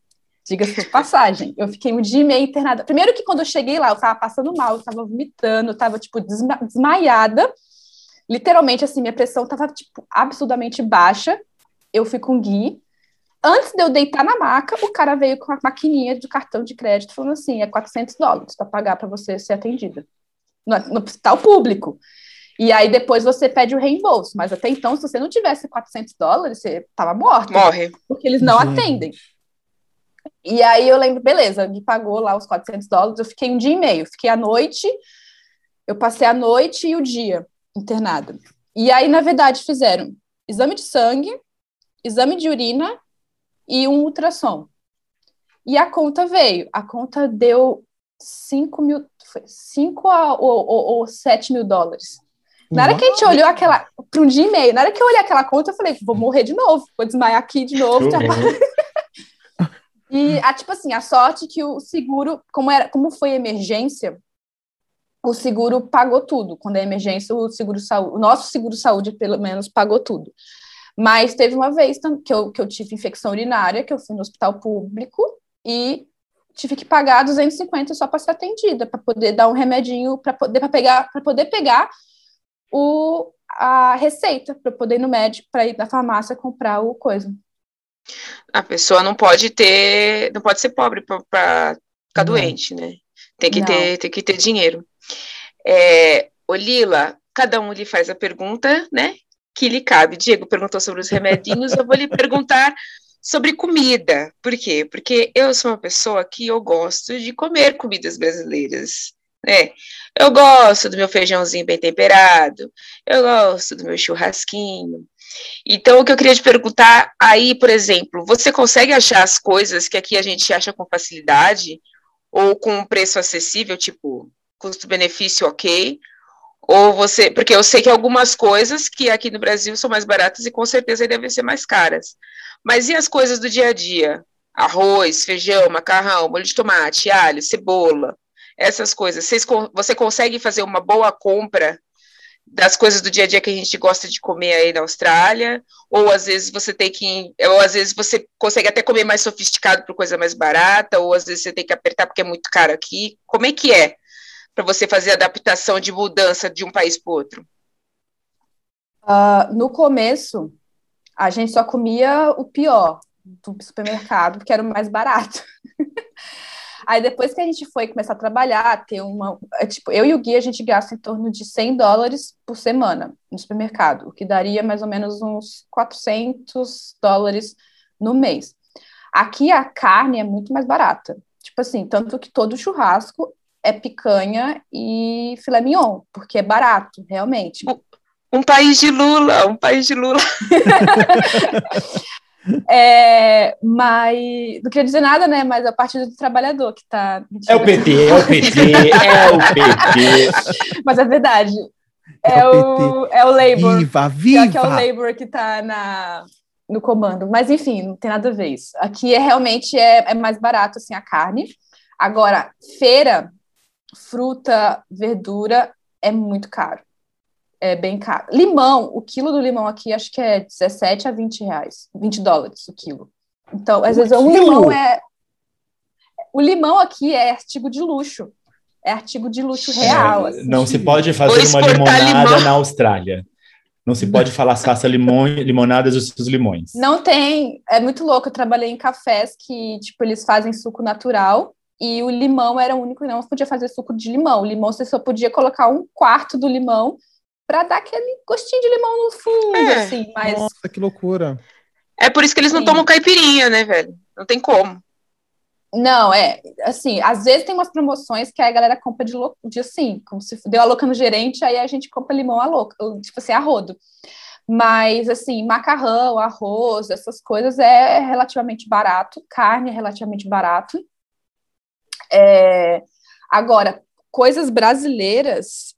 diga-se de passagem. Eu fiquei um dia e meio internada. Primeiro que quando eu cheguei lá, eu tava passando mal, eu tava vomitando, eu tava, tipo, desma desmaiada, literalmente, assim, minha pressão tava, tipo, absurdamente baixa, eu fui com o Gui, Antes de eu deitar na maca, o cara veio com a maquininha de cartão de crédito falando assim: é 400 dólares para pagar para você ser atendida no, no hospital público. E aí depois você pede o reembolso. Mas até então, se você não tivesse 400 dólares, você estava morto. Morre. Porque eles não atendem. E aí eu lembro, beleza, me pagou lá os 400 dólares. Eu fiquei um dia e meio. Fiquei à noite, eu passei a noite e o dia. internada. E aí, na verdade, fizeram exame de sangue, exame de urina e um ultrassom. E a conta veio. A conta deu 5 mil, 5 ou, ou, ou 7 mil dólares. Na hora que a gente olhou aquela, para um dia e meio, na hora que eu olhei aquela conta, eu falei, vou morrer de novo, vou desmaiar aqui de novo. e, a, tipo assim, a sorte que o seguro, como, era, como foi emergência, o seguro pagou tudo. Quando é emergência, o seguro saúde, o nosso seguro saúde, pelo menos, pagou tudo. Mas teve uma vez que eu, que eu tive infecção urinária, que eu fui no hospital público e tive que pagar 250 só para ser atendida, para poder dar um remedinho, para poder pra pegar, para poder pegar o, a receita, para poder ir no médico, para ir na farmácia comprar o coisa. A pessoa não pode ter, não pode ser pobre para ficar não. doente, né? Tem que ter, tem que ter dinheiro. É, o Lila, cada um lhe faz a pergunta, né? Que lhe cabe. Diego perguntou sobre os remedinhos, eu vou lhe perguntar sobre comida. Por quê? Porque eu sou uma pessoa que eu gosto de comer comidas brasileiras, né? Eu gosto do meu feijãozinho bem temperado, eu gosto do meu churrasquinho. Então, o que eu queria te perguntar aí, por exemplo, você consegue achar as coisas que aqui a gente acha com facilidade ou com um preço acessível, tipo custo-benefício ok? Ou você, porque eu sei que algumas coisas que aqui no Brasil são mais baratas e com certeza devem ser mais caras. Mas e as coisas do dia a dia? Arroz, feijão, macarrão, molho de tomate, alho, cebola, essas coisas. Vocês, você consegue fazer uma boa compra das coisas do dia a dia que a gente gosta de comer aí na Austrália? Ou às vezes você tem que. Ou às vezes você consegue até comer mais sofisticado por coisa mais barata, ou às vezes você tem que apertar porque é muito caro aqui. Como é que é para você fazer adaptação de mudança de um país para outro? Uh, no começo, a gente só comia o pior do supermercado, que era o mais barato. Aí depois que a gente foi começar a trabalhar, ter uma. É, tipo, eu e o Gui, a gente gasta em torno de 100 dólares por semana no supermercado, o que daria mais ou menos uns 400 dólares no mês. Aqui a carne é muito mais barata. Tipo assim, tanto que todo churrasco é picanha e filé mignon, porque é barato, realmente. Um país de Lula, um país de Lula. é, mas não queria dizer nada, né? Mas é o Partido do Trabalhador que está. É o PT, é o PT, é o PT. Mas é verdade. É, é o, é o Labour. Viva, viva! Que é o Labour que está na, no comando. Mas enfim, não tem nada a ver isso. Aqui é realmente é, é mais barato assim a carne. Agora, feira, fruta, verdura é muito caro é bem caro. Limão, o quilo do limão aqui acho que é 17 a 20 reais, 20 dólares o quilo. Então, às o vezes quilo? um limão é. O limão aqui é artigo de luxo. É artigo de luxo é, real. É, assim. Não se pode fazer uma limonada limão. na Austrália. Não se pode falar faça limão, limonadas dos seus limões. Não tem. É muito louco. Eu trabalhei em cafés que, tipo, eles fazem suco natural e o limão era o único não podia fazer suco de limão. O limão você só podia colocar um quarto do limão para dar aquele gostinho de limão no fundo, é. assim, mas... Nossa, que loucura. É por isso que eles não Sim. tomam caipirinha, né, velho? Não tem como. Não, é, assim, às vezes tem umas promoções que a galera compra de, louco, de assim, como se deu a louca no gerente, aí a gente compra limão a louca, tipo assim, a rodo. Mas, assim, macarrão, arroz, essas coisas é relativamente barato, carne é relativamente barato. É, agora, coisas brasileiras,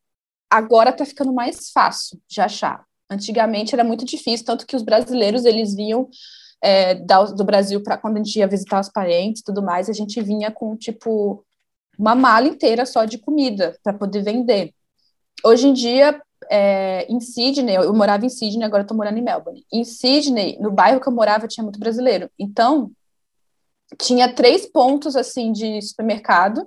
agora está ficando mais fácil de achar. Antigamente era muito difícil, tanto que os brasileiros eles vinham é, do Brasil para quando a gente ia visitar os parentes tudo mais, a gente vinha com tipo uma mala inteira só de comida para poder vender. Hoje em dia, é, em Sydney, eu morava em Sydney, agora estou morando em Melbourne. Em Sydney, no bairro que eu morava, tinha muito brasileiro. Então, tinha três pontos assim de supermercado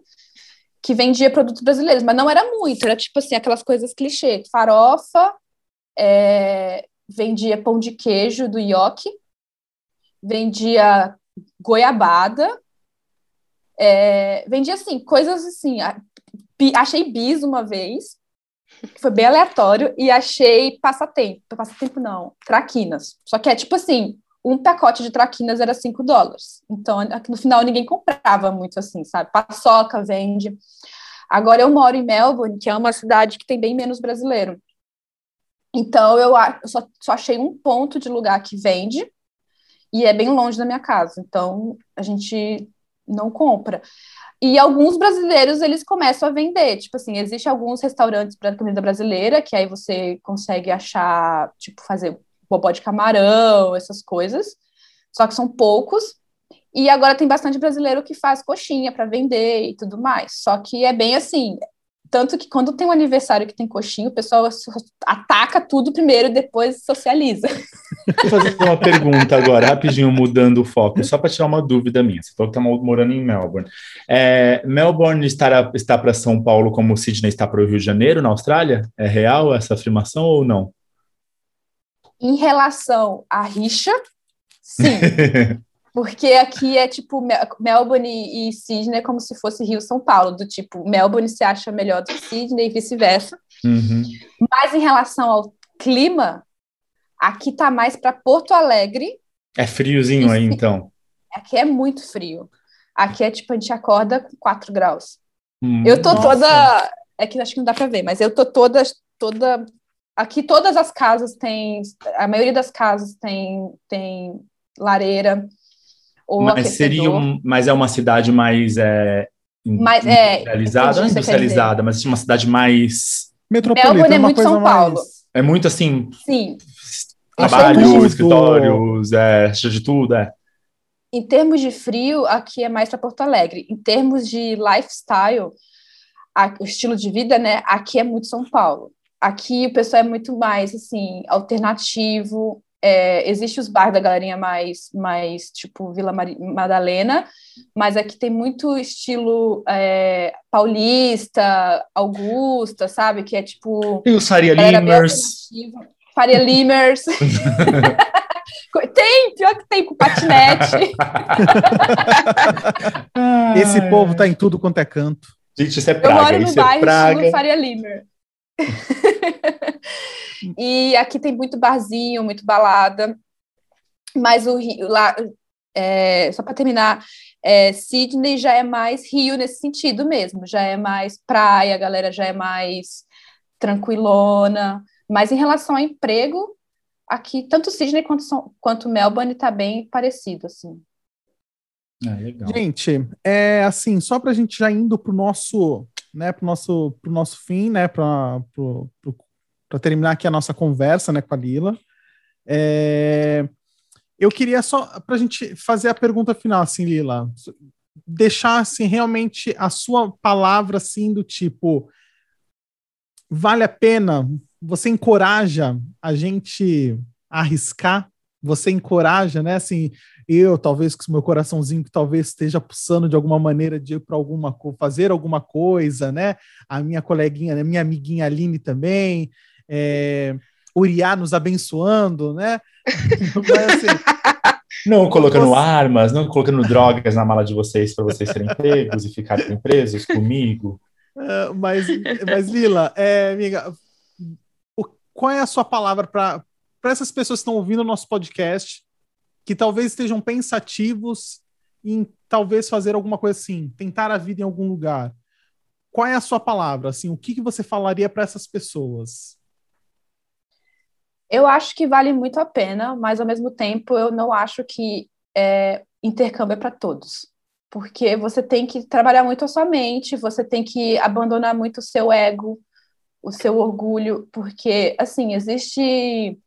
que vendia produtos brasileiros, mas não era muito, era tipo assim, aquelas coisas clichê, farofa, é, vendia pão de queijo do Ioki, vendia goiabada, é, vendia assim, coisas assim, achei bis uma vez, que foi bem aleatório, e achei passatempo, passatempo não, traquinas, só que é tipo assim, um pacote de traquinas era 5 dólares. Então, no final, ninguém comprava muito assim, sabe? Paçoca vende. Agora, eu moro em Melbourne, que é uma cidade que tem bem menos brasileiro. Então, eu, só, só achei um ponto de lugar que vende, e é bem longe da minha casa. Então, a gente não compra. E alguns brasileiros, eles começam a vender. Tipo assim, existe alguns restaurantes para comida brasileira, que aí você consegue achar, tipo, fazer bobó de camarão, essas coisas. Só que são poucos. E agora tem bastante brasileiro que faz coxinha para vender e tudo mais. Só que é bem assim, tanto que quando tem um aniversário que tem coxinha, o pessoal ataca tudo primeiro e depois socializa. Vou fazer uma pergunta agora, rapidinho, mudando o foco, só para tirar uma dúvida minha. Você falou que está morando em Melbourne. É, Melbourne está, está para São Paulo como Sydney está para o Rio de Janeiro, na Austrália? É real essa afirmação ou não? Em relação à rixa, sim. Porque aqui é tipo Melbourne e Sydney é como se fosse Rio São Paulo, do tipo Melbourne se acha melhor do que Sydney e vice-versa. Uhum. Mas em relação ao clima, aqui tá mais para Porto Alegre. É friozinho aí então. Aqui é muito frio. Aqui é tipo a gente acorda com 4 graus. Hum, eu tô nossa. toda, é que acho que não dá para ver, mas eu tô toda toda aqui todas as casas têm, a maioria das casas tem tem lareira ou mas seria um, mas é uma cidade mais é, mais, é, industrializada, não industrializada, mas uma cidade mais metropolitana. Melbourne é muito São Paulo. Mais... É muito assim. Sim. Trabalho, escritórios, é, de tudo, é. Em termos de frio, aqui é mais para Porto Alegre. Em termos de lifestyle, a, o estilo de vida, né? Aqui é muito São Paulo. Aqui o pessoal é muito mais assim alternativo, é, existe os bares da galerinha mais, mais tipo Vila Madalena, mas aqui tem muito estilo é, paulista, Augusta, sabe? Que é tipo. E os Faria Limers. Faria Limers. tem, pior que tem, com patinete. Esse povo tá em tudo quanto é canto. Gente, isso é praga. Eu moro no é bairro é estilo Faria Limer. e aqui tem muito barzinho, muito balada. Mas o Rio, lá, é, só para terminar, é, Sydney já é mais Rio nesse sentido mesmo, já é mais praia, a galera já é mais tranquilona. Mas em relação ao emprego, aqui tanto Sydney quanto, quanto Melbourne está bem parecido, assim. É, gente, é assim, só para a gente já indo para o nosso, né, para nosso, pro nosso fim, né, para para terminar aqui a nossa conversa né, com a Lila, é, eu queria só, para a gente fazer a pergunta final, assim, Lila, deixar assim, realmente a sua palavra assim do tipo vale a pena, você encoraja a gente a arriscar, você encoraja, né, assim, eu, talvez com o meu coraçãozinho que talvez esteja pulsando de alguma maneira de ir para alguma fazer alguma coisa, né? A minha coleguinha, né, minha amiguinha Aline também, é, Uriá nos abençoando, né? Mas, assim, não colocando você... armas, não colocando drogas na mala de vocês para vocês serem pegos e ficarem presos comigo. Uh, mas, mas, Lila, é, amiga, o, qual é a sua palavra para essas pessoas que estão ouvindo o nosso podcast, que talvez estejam pensativos em talvez fazer alguma coisa assim, tentar a vida em algum lugar? Qual é a sua palavra? Assim, o que, que você falaria para essas pessoas? Eu acho que vale muito a pena, mas ao mesmo tempo eu não acho que é, intercâmbio é para todos. Porque você tem que trabalhar muito a sua mente, você tem que abandonar muito o seu ego, o seu orgulho, porque, assim, existe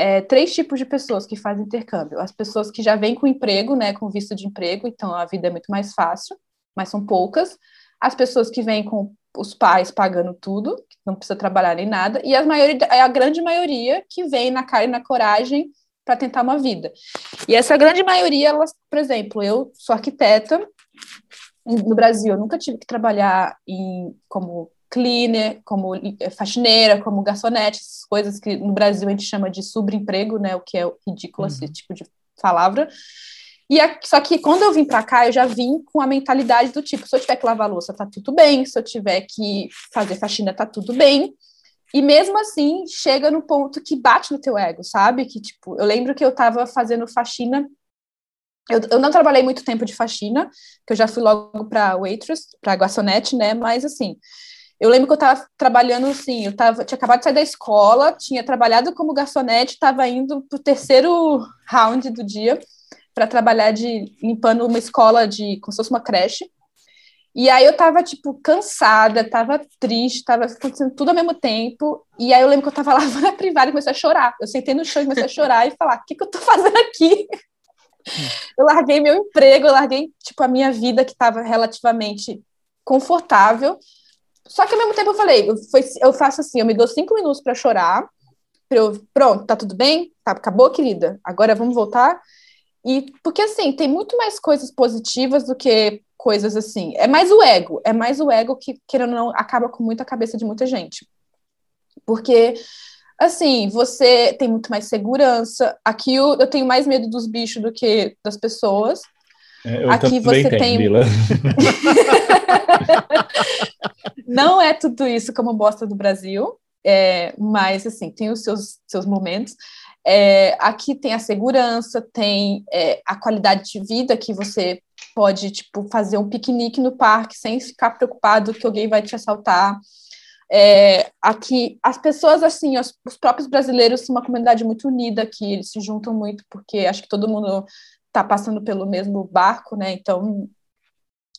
é, três tipos de pessoas que fazem intercâmbio. As pessoas que já vêm com emprego, né, com visto de emprego, então a vida é muito mais fácil, mas são poucas. As pessoas que vêm com os pais pagando tudo, não precisa trabalhar nem nada, e a, maioria, é a grande maioria que vem na cara e na coragem para tentar uma vida. E essa grande maioria, elas, por exemplo, eu sou arquiteta no Brasil, eu nunca tive que trabalhar em, como cleaner, como eh, faxineira, como garçonete, essas coisas que no Brasil a gente chama de subemprego, né, o que é ridículo uhum. esse tipo de palavra. E a, só que quando eu vim para cá, eu já vim com a mentalidade do tipo, se eu tiver que lavar louça, tá tudo bem, se eu tiver que fazer faxina, tá tudo bem. E mesmo assim, chega no ponto que bate no teu ego, sabe? Que tipo, eu lembro que eu tava fazendo faxina eu, eu não trabalhei muito tempo de faxina, que eu já fui logo para waitress, para garçonete, né? Mas assim, Eu lembro que eu estava trabalhando assim, eu tava, tinha acabado de sair da escola, tinha trabalhado como garçonete, estava indo para o terceiro round do dia para trabalhar de limpando uma escola de como se fosse uma creche. E aí eu tava, tipo, cansada, tava triste, tava acontecendo tudo ao mesmo tempo. E aí eu lembro que eu tava lavando a privada e comecei a chorar. Eu sentei no chão e comecei a chorar e falar: o que, que eu tô fazendo aqui? eu larguei meu emprego, eu larguei, tipo, a minha vida que tava relativamente confortável. Só que ao mesmo tempo eu falei: eu, foi, eu faço assim, eu me dou cinco minutos para chorar. Pra eu, pronto, tá tudo bem? Tá, acabou, querida? Agora vamos voltar? E porque assim, tem muito mais coisas positivas do que coisas assim. É mais o ego, é mais o ego que, querendo ou não, acaba com muita cabeça de muita gente. Porque, assim, você tem muito mais segurança. Aqui eu, eu tenho mais medo dos bichos do que das pessoas. É, eu Aqui você tenho, tem. Não é tudo isso como bosta do Brasil, é, mas assim, tem os seus, seus momentos. É, aqui tem a segurança, tem é, a qualidade de vida que você pode tipo fazer um piquenique no parque sem ficar preocupado que alguém vai te assaltar. É, aqui as pessoas assim, os, os, próprios brasileiros são uma comunidade muito unida aqui, eles se juntam muito porque acho que todo mundo está passando pelo mesmo barco, né? Então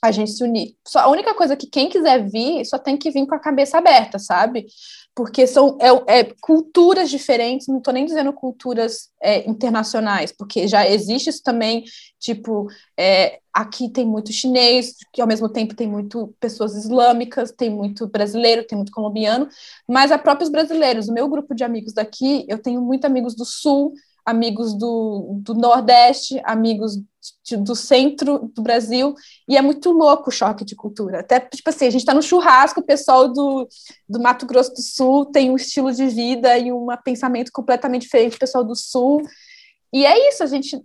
a gente se unir. Só a única coisa que quem quiser vir só tem que vir com a cabeça aberta, sabe? Porque são é, é culturas diferentes. Não estou nem dizendo culturas é, internacionais, porque já existe isso também. Tipo, é, aqui tem muito chinês, que ao mesmo tempo tem muito pessoas islâmicas, tem muito brasileiro, tem muito colombiano, mas há próprios brasileiros. O meu grupo de amigos daqui, eu tenho muitos amigos do sul, amigos do, do Nordeste, amigos do centro do Brasil, e é muito louco o choque de cultura. Até, tipo assim, a gente está no churrasco, o pessoal do, do Mato Grosso do Sul tem um estilo de vida e um pensamento completamente diferente do pessoal do Sul, e é isso, a gente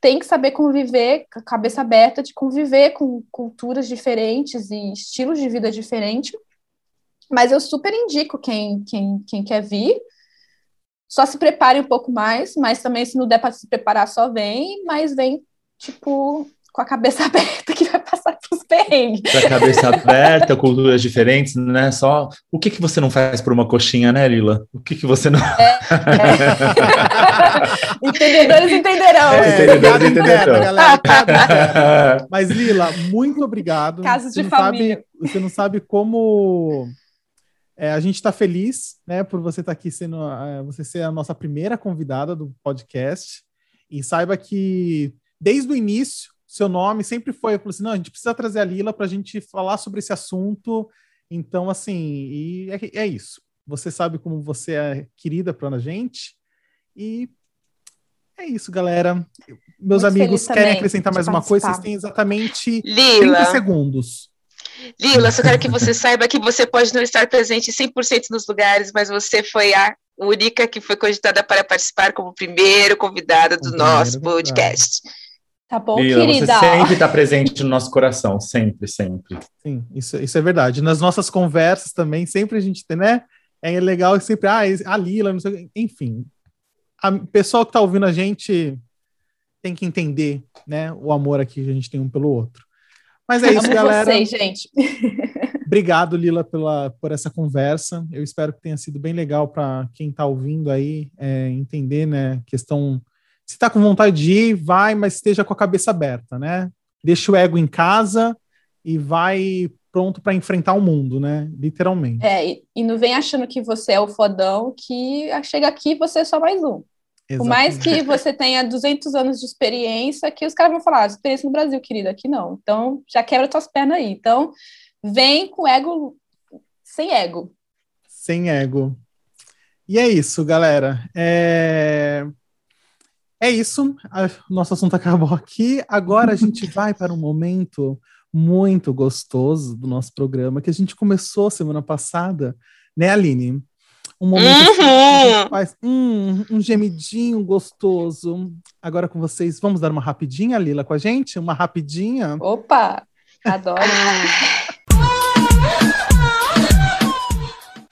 tem que saber conviver, cabeça aberta, de conviver com culturas diferentes e estilos de vida diferentes, mas eu super indico quem, quem, quem quer vir, só se prepare um pouco mais, mas também se não der para se preparar, só vem, mas vem, tipo, com a cabeça aberta que vai passar pelos perrengues. Com a cabeça aberta, culturas diferentes, né? Só o que que você não faz por uma coxinha, né, Lila? O que que você não. É, é. Entendedores entenderão. É, Entendedores entenderão. Galera, Mas, Lila, muito obrigado. Casos de família. Sabe, você não sabe como é, a gente está feliz, né, por você estar tá aqui sendo, uh, você ser a nossa primeira convidada do podcast. E saiba que desde o início, seu nome sempre foi, eu falei assim, não, a gente precisa trazer a Lila para a gente falar sobre esse assunto. Então, assim, e é, é isso. Você sabe como você é querida para a gente. E é isso, galera. Meus Muito amigos querem acrescentar mais uma coisa? Vocês têm exatamente Lila. 30 segundos. Lila, só quero que você saiba que você pode não estar presente 100% nos lugares, mas você foi a única que foi cogitada para participar como primeiro convidada do nosso podcast. Tá bom, Lila, querida. Você sempre está presente no nosso coração, sempre, sempre. Sim, isso, isso é verdade. Nas nossas conversas também, sempre a gente tem, né? É legal sempre, ah, a Lila, não sei, enfim. O pessoal que está ouvindo a gente tem que entender, né, o amor aqui que a gente tem um pelo outro. Mas é isso, galera. Vocês, gente. Obrigado, Lila, pela, por essa conversa. Eu espero que tenha sido bem legal para quem está ouvindo aí é, entender, né? Questão. Se está com vontade de ir, vai, mas esteja com a cabeça aberta, né? Deixa o ego em casa e vai pronto para enfrentar o mundo, né? Literalmente. É, e, e, não vem achando que você é o fodão, que chega aqui você é só mais um. Exatamente. Por mais que você tenha 200 anos de experiência, que os caras vão falar, ah, experiência no Brasil, querida, aqui não. Então, já quebra tuas pernas aí. Então, vem com ego, sem ego. Sem ego. E é isso, galera. É, é isso. O nosso assunto acabou aqui. Agora a gente vai para um momento muito gostoso do nosso programa que a gente começou semana passada, né, Aline? Um momento assim, uhum. faz hum, um gemidinho gostoso. Agora com vocês, vamos dar uma rapidinha, Lila, com a gente? Uma rapidinha? Opa! Adoro!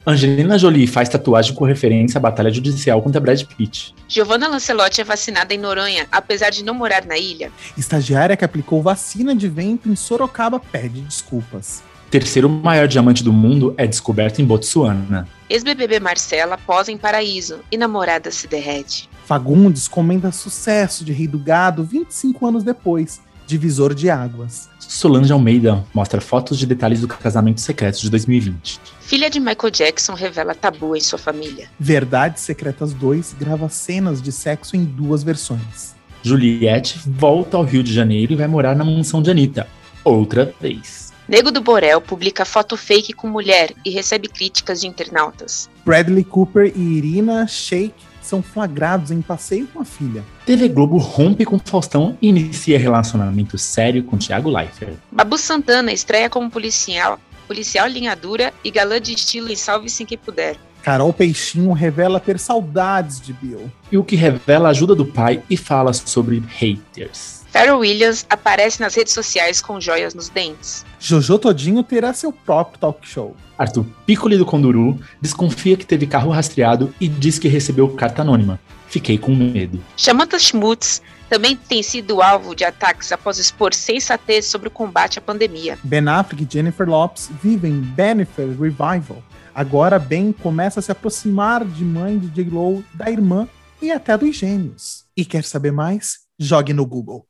Angelina Jolie faz tatuagem com referência à batalha judicial contra Brad Pitt. Giovanna Lancelotti é vacinada em Noronha, apesar de não morar na ilha. Estagiária que aplicou vacina de vento em Sorocaba pede desculpas. Terceiro maior diamante do mundo é descoberto em Botsuana. Ex-BBB Marcela posa em paraíso e namorada se derrete. Fagundes comenta sucesso de Rei do Gado 25 anos depois, divisor de águas. Solange Almeida mostra fotos de detalhes do casamento secreto de 2020. Filha de Michael Jackson revela tabu em sua família. Verdades Secretas 2 grava cenas de sexo em duas versões. Juliette volta ao Rio de Janeiro e vai morar na mansão de Anitta, outra vez. Nego do Borel publica foto fake com mulher e recebe críticas de internautas. Bradley Cooper e Irina Shayk são flagrados em passeio com a filha. TV Globo rompe com Faustão e inicia relacionamento sério com Thiago Leifert. Babu Santana estreia como policial, policial linha dura e galã de estilo em Salve-se Quem Puder. Carol Peixinho revela ter saudades de Bill. E o que revela a ajuda do pai e fala sobre haters. Pharrell Williams aparece nas redes sociais com joias nos dentes. Jojo Todinho terá seu próprio talk show. Arthur Piccoli do Conduru desconfia que teve carro rastreado e diz que recebeu carta anônima. Fiquei com medo. Samantha Schmutz também tem sido alvo de ataques após expor sensatez sobre o combate à pandemia. Ben Affleck e Jennifer Lopes vivem Benefit Revival. Agora Ben começa a se aproximar de mãe de J-Lo, da irmã e até dos gêmeos. E quer saber mais? Jogue no Google.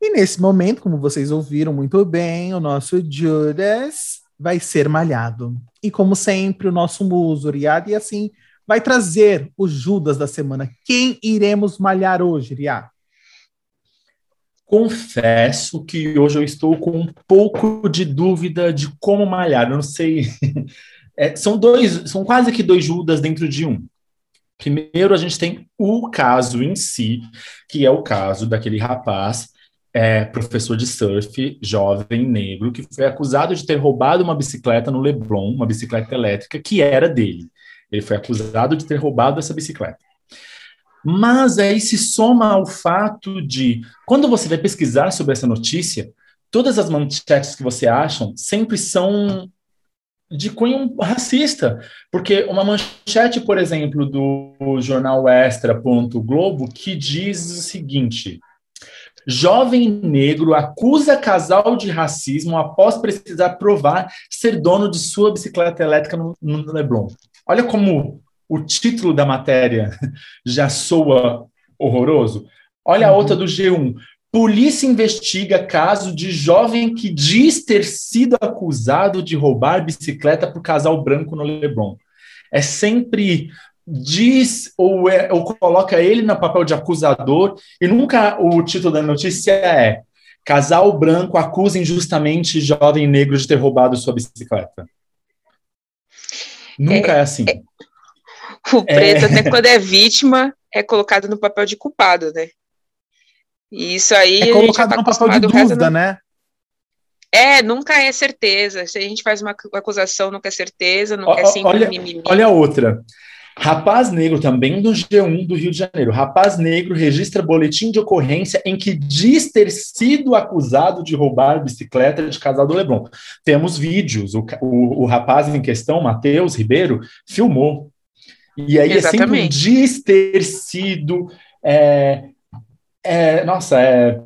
E nesse momento, como vocês ouviram muito bem, o nosso Judas vai ser malhado. E como sempre, o nosso muso, Riad, e assim vai trazer o Judas da semana. Quem iremos malhar hoje, Riad? Confesso que hoje eu estou com um pouco de dúvida de como malhar. Eu não sei. É, são dois, são quase que dois Judas dentro de um. Primeiro, a gente tem o caso em si, que é o caso daquele rapaz, é, professor de surf, jovem, negro, que foi acusado de ter roubado uma bicicleta no Leblon, uma bicicleta elétrica, que era dele. Ele foi acusado de ter roubado essa bicicleta. Mas aí se soma ao fato de, quando você vai pesquisar sobre essa notícia, todas as manchetes que você acha sempre são de cunho racista, porque uma manchete, por exemplo, do jornal Extra.globo, que diz o seguinte: Jovem negro acusa casal de racismo após precisar provar ser dono de sua bicicleta elétrica no, no Leblon. Olha como o título da matéria já soa horroroso. Olha a outra do G1. Polícia investiga caso de jovem que diz ter sido acusado de roubar bicicleta por casal branco no Leblon. É sempre diz ou, é, ou coloca ele no papel de acusador e nunca o título da notícia é casal branco acusa injustamente jovem negro de ter roubado sua bicicleta. Nunca é, é assim. É, o preto, até quando é vítima, é colocado no papel de culpado, né? E isso aí. É colocado tá no papel de dúvida, né? É, nunca é certeza. Se a gente faz uma acusação, nunca é certeza, nunca é sempre olha, mimimi. Olha a outra. Rapaz negro, também do G1 do Rio de Janeiro. Rapaz negro registra boletim de ocorrência em que diz ter sido acusado de roubar bicicleta de casal do Leblon. Temos vídeos. O, o, o rapaz em questão, Matheus Ribeiro, filmou. E aí Exatamente. é sempre diz ter sido. É, é, nossa, é.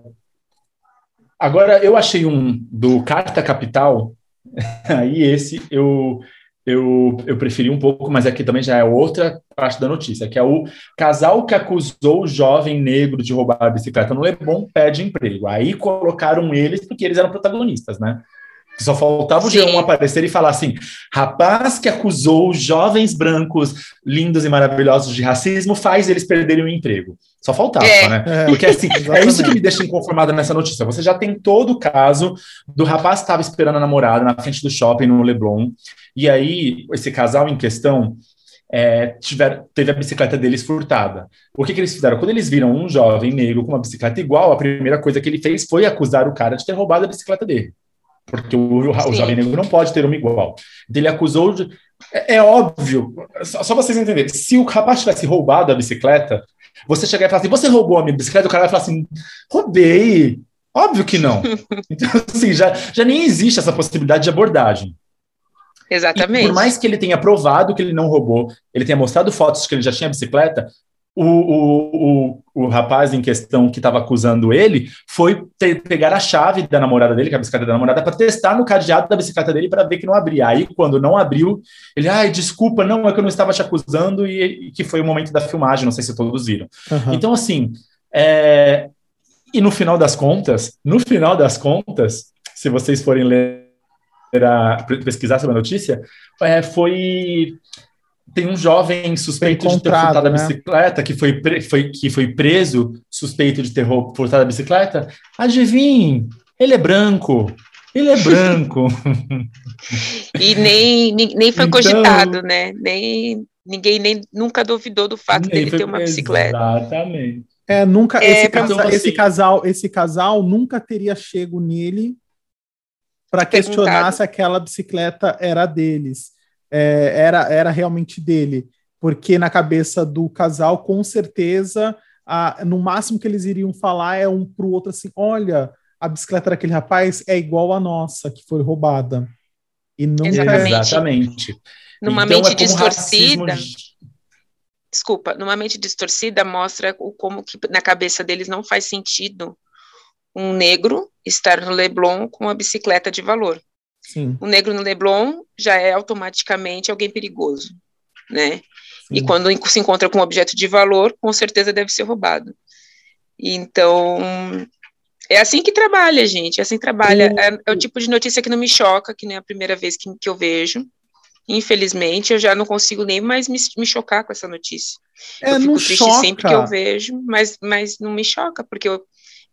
Agora eu achei um do Carta Capital, aí esse eu, eu, eu preferi um pouco, mas aqui também já é outra parte da notícia, que é o casal que acusou o jovem negro de roubar a bicicleta no Leblon pede emprego. Aí colocaram eles porque eles eram protagonistas, né? Só faltava o G1 aparecer e falar assim: rapaz que acusou jovens brancos lindos e maravilhosos de racismo faz eles perderem o emprego. Só faltava, é. né? É, Porque assim, é isso que me deixa inconformada nessa notícia. Você já tem todo o caso do rapaz que estava esperando a namorada na frente do shopping no Leblon, e aí esse casal em questão é, tiver, teve a bicicleta deles furtada. O que, que, eles fizeram? Quando eles viram um jovem negro com uma bicicleta igual, a primeira coisa que ele fez foi acusar o cara de ter roubado a bicicleta dele porque o, o jovem negro não pode ter uma igual. Então, ele acusou de. É, é óbvio, só, só, vocês entenderem. Se o rapaz tivesse roubado a bicicleta, você chegar e falar assim: você roubou a minha bicicleta? O cara vai falar assim: roubei. Óbvio que não. Então, assim, já, já nem existe essa possibilidade de abordagem. Exatamente. E por mais que ele tenha provado que ele não roubou, ele tenha mostrado fotos de que ele já tinha bicicleta, o, o, o, o rapaz em questão que estava acusando ele foi ter, pegar a chave da namorada dele, que é a bicicleta da namorada, para testar no cadeado da bicicleta dele para ver que não abria. Aí, quando não abriu, ele, ai, desculpa, não, é que eu não estava te acusando, e, e que foi o momento da filmagem, não sei se todos viram. Uhum. Então, assim, é... e no final das contas, no final das contas, se vocês forem ler a, pesquisar sobre a notícia, é, foi tem um jovem suspeito de ter furtado né? a bicicleta, que foi, foi, que foi preso, suspeito de ter furtado a bicicleta. Adivinhe, ele é branco. Ele é branco. e nem, nem foi então, cogitado, né? Nem, ninguém nem, nunca duvidou do fato dele foi, ter uma bicicleta. Exatamente. É, nunca, é, esse, casa, assim, esse, casal, esse casal nunca teria chego nele para questionar se aquela bicicleta era deles é, era, era realmente dele, porque na cabeça do casal, com certeza, a, no máximo que eles iriam falar é um para o outro assim: olha, a bicicleta daquele rapaz é igual à nossa, que foi roubada. E não Exatamente. Exatamente. Numa então, mente é distorcida. Racismo... Desculpa, numa mente distorcida mostra o, como que na cabeça deles não faz sentido um negro estar no Leblon com uma bicicleta de valor. Sim. O negro no Leblon já é automaticamente alguém perigoso, né? Sim. E quando se encontra com um objeto de valor, com certeza deve ser roubado. Então, é assim que trabalha, gente. É assim que trabalha. É, é, o tipo de notícia que não me choca, que nem é a primeira vez que, que eu vejo. Infelizmente, eu já não consigo nem mais me, me chocar com essa notícia. É, eu fico triste choca. sempre que eu vejo, mas, mas não me choca, porque eu, a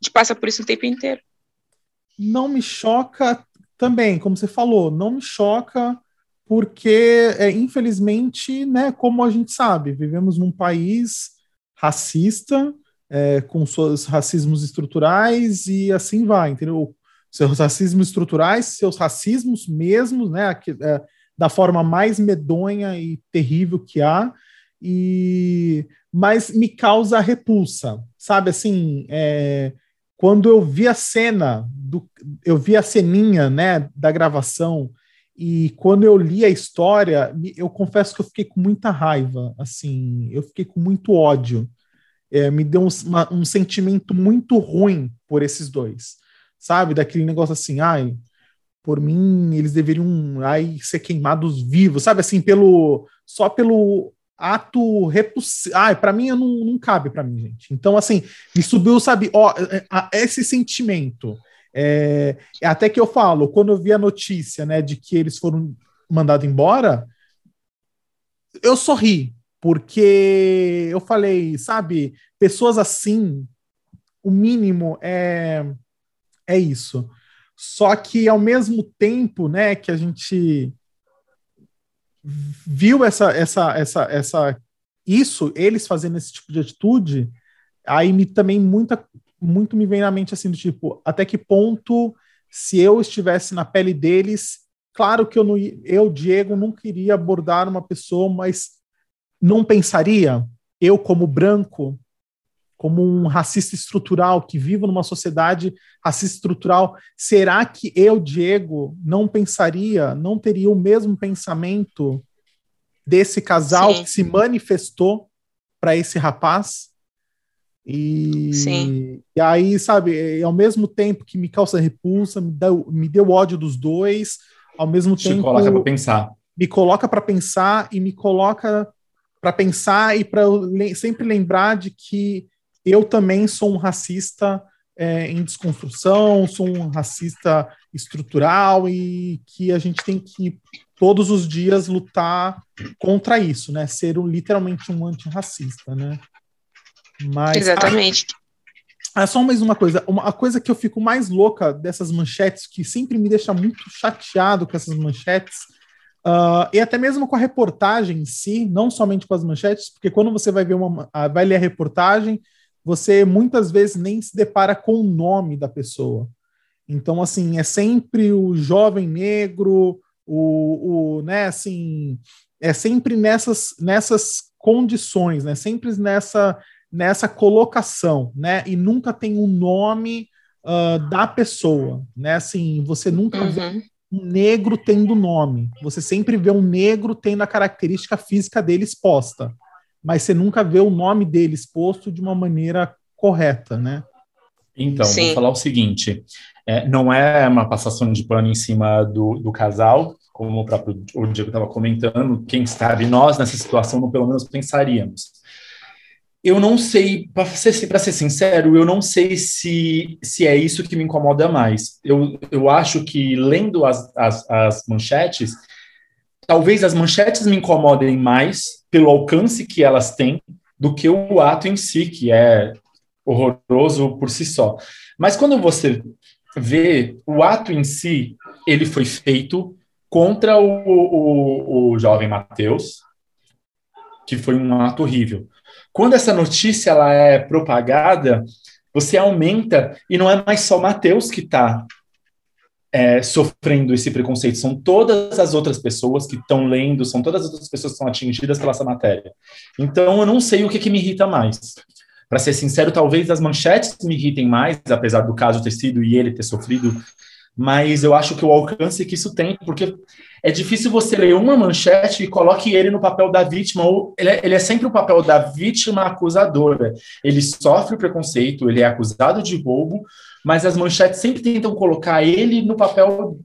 gente passa por isso o tempo inteiro. Não me choca também, como você falou, não me choca, porque, é, infelizmente, né, como a gente sabe, vivemos num país racista, é, com seus racismos estruturais e assim vai, entendeu? Seus racismos estruturais, seus racismos mesmos, né, é, da forma mais medonha e terrível que há, e mas me causa repulsa, sabe? Assim, é, quando eu vi a cena, do, eu vi a ceninha né, da gravação, e quando eu li a história, eu confesso que eu fiquei com muita raiva, assim, eu fiquei com muito ódio. É, me deu um, uma, um sentimento muito ruim por esses dois, sabe? Daquele negócio assim, ai, por mim eles deveriam ai, ser queimados vivos, sabe? Assim, pelo só pelo ato repulsivo. Ah, para mim não, não cabe para mim, gente. Então, assim, me subiu, sabe, ó, é, é, esse sentimento. É, é, até que eu falo, quando eu vi a notícia, né, de que eles foram mandados embora, eu sorri, porque eu falei, sabe, pessoas assim, o mínimo é, é isso. Só que ao mesmo tempo, né, que a gente viu essa, essa, essa, essa, isso, eles fazendo esse tipo de atitude, aí me, também muita, muito me vem na mente assim do tipo, até que ponto se eu estivesse na pele deles, claro que eu não, eu Diego não queria abordar uma pessoa, mas não pensaria? Eu como branco como um racista estrutural que vivo numa sociedade racista estrutural, será que eu, Diego, não pensaria, não teria o mesmo pensamento desse casal Sim. que se manifestou para esse rapaz? E, Sim. e aí, sabe, ao mesmo tempo que me causa repulsa, me deu, me deu ódio dos dois, ao mesmo Te tempo. coloca para pensar. Me coloca para pensar e me coloca para pensar e para sempre lembrar de que eu também sou um racista é, em desconstrução, sou um racista estrutural e que a gente tem que todos os dias lutar contra isso, né? Ser um, literalmente um antirracista, né? Mas, Exatamente. Ah, só mais uma coisa. Uma, a coisa que eu fico mais louca dessas manchetes, que sempre me deixa muito chateado com essas manchetes, uh, e até mesmo com a reportagem em si, não somente com as manchetes, porque quando você vai ver uma, vai ler a reportagem, você muitas vezes nem se depara com o nome da pessoa. Então, assim, é sempre o jovem negro, o, o né, assim, é sempre nessas, nessas condições, né, sempre nessa, nessa colocação, né, e nunca tem o um nome uh, da pessoa, né, assim, você nunca uhum. vê um negro tendo nome, você sempre vê um negro tendo a característica física dele exposta. Mas você nunca vê o nome dele exposto de uma maneira correta, né? Então, Sim. vou falar o seguinte: é, não é uma passação de pano em cima do, do casal, como o próprio o Diego estava comentando, quem sabe nós nessa situação não pelo menos pensaríamos. Eu não sei, para ser, ser sincero, eu não sei se, se é isso que me incomoda mais. Eu, eu acho que, lendo as, as, as manchetes, talvez as manchetes me incomodem mais pelo alcance que elas têm do que o ato em si, que é horroroso por si só. Mas quando você vê o ato em si, ele foi feito contra o, o, o jovem Mateus, que foi um ato horrível. Quando essa notícia ela é propagada, você aumenta e não é mais só Mateus que está é, sofrendo esse preconceito, são todas as outras pessoas que estão lendo, são todas as outras pessoas que são atingidas pela essa matéria. Então, eu não sei o que, que me irrita mais. Para ser sincero, talvez as manchetes me irritem mais, apesar do caso ter sido e ele ter sofrido, mas eu acho que o alcance que isso tem, porque é difícil você ler uma manchete e coloque ele no papel da vítima, ou ele é, ele é sempre o papel da vítima acusadora. Ele sofre preconceito, ele é acusado de roubo, mas as manchetes sempre tentam colocar ele no papel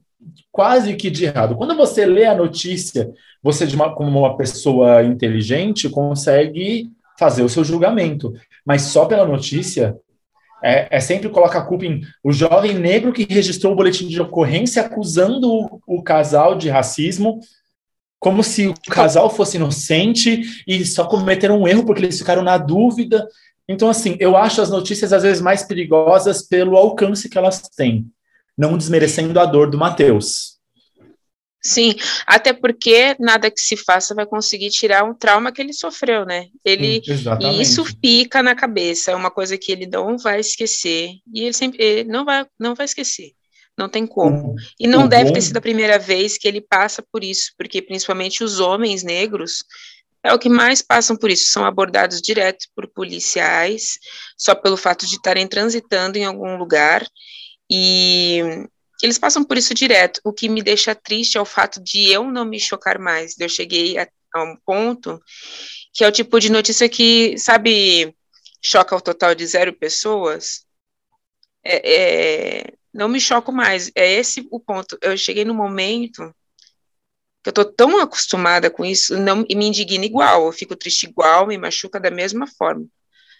quase que de errado. Quando você lê a notícia, você, uma, como uma pessoa inteligente, consegue fazer o seu julgamento, mas só pela notícia, é, é, sempre colocar a culpa em o jovem negro que registrou o boletim de ocorrência acusando o, o, casal de racismo, como se o casal fosse inocente e só cometeram um erro porque eles ficaram na dúvida. Então, assim, eu acho as notícias às vezes mais perigosas pelo alcance que elas têm, não desmerecendo a dor do Mateus. Sim, até porque nada que se faça vai conseguir tirar um trauma que ele sofreu, né? Ele e isso fica na cabeça, é uma coisa que ele não vai esquecer e ele sempre ele não vai não vai esquecer. Não tem como. E não deve ter sido a primeira vez que ele passa por isso, porque principalmente os homens negros é o que mais passam por isso, são abordados direto por policiais, só pelo fato de estarem transitando em algum lugar, e eles passam por isso direto. O que me deixa triste é o fato de eu não me chocar mais. Eu cheguei a, a um ponto que é o tipo de notícia que, sabe, choca o total de zero pessoas. É, é, não me choco mais. É esse o ponto. Eu cheguei no momento que eu tô tão acostumada com isso, não e me indigna igual, eu fico triste igual, me machuca da mesma forma.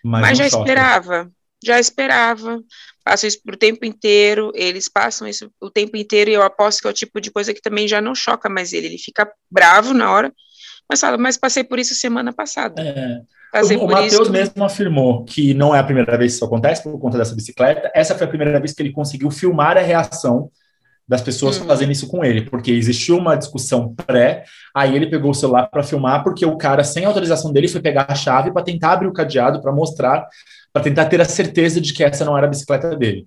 Mas, Mas já choca. esperava, já esperava. Passo isso o tempo inteiro, eles passam isso o tempo inteiro e eu aposto que é o tipo de coisa que também já não choca mais ele. Ele fica bravo na hora, mas fala, mas passei por isso semana passada. É. o, o Matheus isso... mesmo afirmou que não é a primeira vez que isso acontece por conta dessa bicicleta. Essa foi a primeira vez que ele conseguiu filmar a reação das pessoas hum. fazendo isso com ele, porque existiu uma discussão pré, aí ele pegou o celular para filmar, porque o cara, sem autorização dele, foi pegar a chave para tentar abrir o cadeado para mostrar, para tentar ter a certeza de que essa não era a bicicleta dele.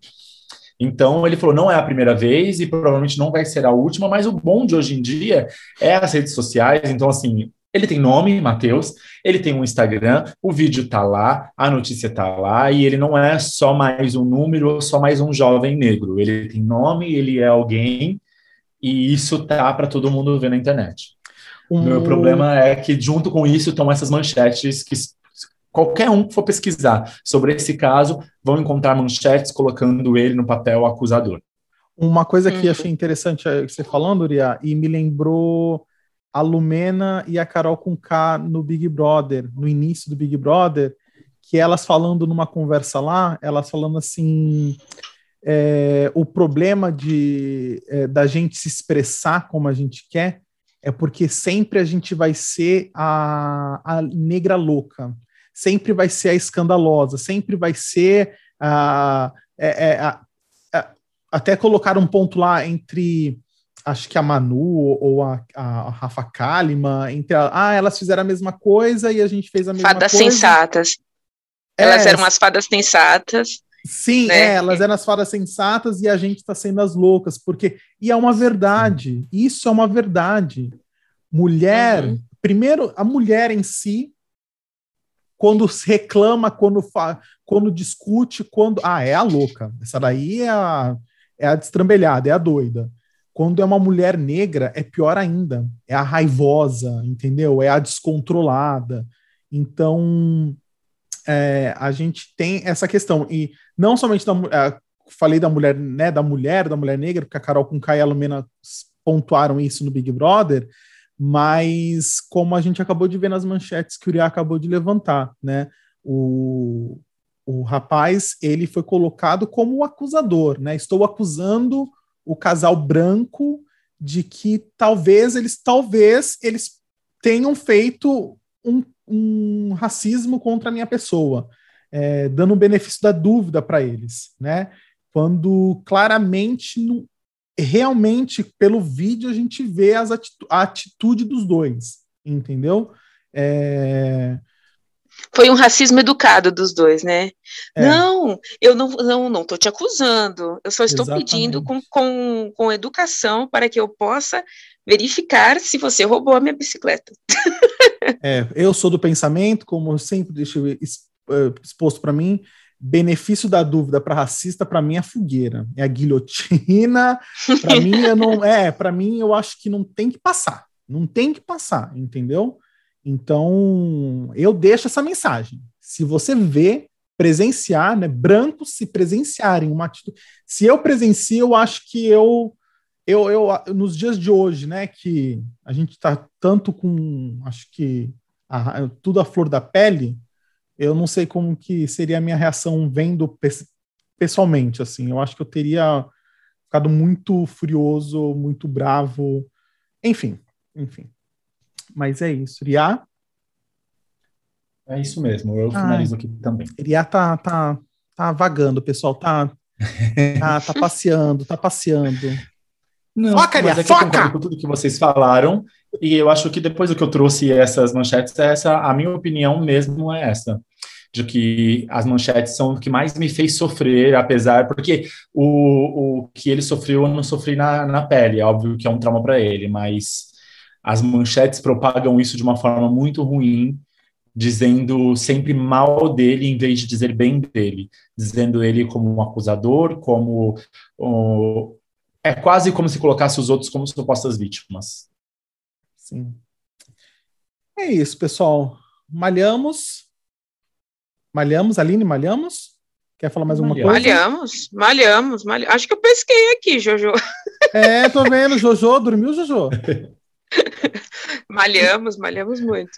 Então ele falou: não é a primeira vez e provavelmente não vai ser a última, mas o bom de hoje em dia é as redes sociais. Então, assim, ele tem nome, Matheus, ele tem um Instagram, o vídeo tá lá, a notícia tá lá, e ele não é só mais um número, só mais um jovem negro. Ele tem nome, ele é alguém, e isso tá para todo mundo ver na internet. O meu problema é que, junto com isso, estão essas manchetes que qualquer um que for pesquisar sobre esse caso vão encontrar manchetes colocando ele no papel acusador. Uma coisa que uhum. achei interessante é, você falando, Uriah, e me lembrou a Lumena e a Carol com K no Big Brother, no início do Big Brother, que elas falando numa conversa lá, elas falando assim, é, o problema de é, da gente se expressar como a gente quer é porque sempre a gente vai ser a, a negra louca, sempre vai ser a escandalosa, sempre vai ser a, é, é a, a até colocar um ponto lá entre acho que a Manu ou a, a Rafa Kalima, entre a, ah, elas fizeram a mesma coisa e a gente fez a mesma fadas coisa. Fadas sensatas. É, elas eram as fadas sensatas. Sim, né? é, elas eram as fadas sensatas e a gente está sendo as loucas, porque e é uma verdade. Isso é uma verdade. Mulher, uhum. primeiro, a mulher em si, quando reclama, quando fa, quando discute, quando ah, é a louca. Essa daí é a é a destrambelhada, é a doida. Quando é uma mulher negra, é pior ainda. É a raivosa, entendeu? É a descontrolada. Então, é, a gente tem essa questão. E não somente da é, falei da mulher, né, da mulher, da mulher negra, porque a Carol com Kai e a Lumena pontuaram isso no Big Brother, mas como a gente acabou de ver nas manchetes que o Uriah acabou de levantar, né? O, o rapaz, ele foi colocado como o acusador, né? Estou acusando o casal branco de que talvez eles, talvez eles tenham feito um, um racismo contra a minha pessoa, é, dando um benefício da dúvida para eles, né? Quando claramente realmente, pelo vídeo, a gente vê as atitu a atitude dos dois, entendeu? É... Foi um racismo educado dos dois, né? É. Não, eu não, não, não tô te acusando. Eu só estou Exatamente. pedindo com, com, com educação para que eu possa verificar se você roubou a minha bicicleta. É, eu sou do pensamento, como sempre deixo eh, exposto para mim, benefício da dúvida para racista para mim é fogueira, é a guilhotina. Para mim eu não é, para mim eu acho que não tem que passar, não tem que passar, entendeu? Então eu deixo essa mensagem. Se você vê presenciar, né, brancos se presenciarem uma atitude, se eu presencio, eu acho que eu eu, eu nos dias de hoje, né, que a gente está tanto com, acho que a, tudo a flor da pele, eu não sei como que seria a minha reação vendo pessoalmente, assim. Eu acho que eu teria ficado muito furioso, muito bravo. Enfim, enfim. Mas é isso. Ria? É isso mesmo, eu finalizo aqui também. Ria tá, tá, tá vagando, pessoal. Tá, tá, tá passeando, tá passeando. Não, foca, mas é com tudo que vocês falaram. E eu acho que depois do que eu trouxe essas manchetes, essa, a minha opinião mesmo é essa de que as manchetes são o que mais me fez sofrer, apesar, porque o, o que ele sofreu eu não sofri na, na pele, é óbvio que é um trauma para ele, mas as manchetes propagam isso de uma forma muito ruim, dizendo sempre mal dele em vez de dizer bem dele, dizendo ele como um acusador, como é quase como se colocasse os outros como supostas vítimas. Sim. É isso, pessoal. Malhamos. Malhamos, Aline, malhamos? Quer falar mais alguma coisa? Malhamos, malhamos, malhamos. Acho que eu pesquei aqui, Jojo. É, tô vendo, Jojo, dormiu, Jojo? malhamos, malhamos muito.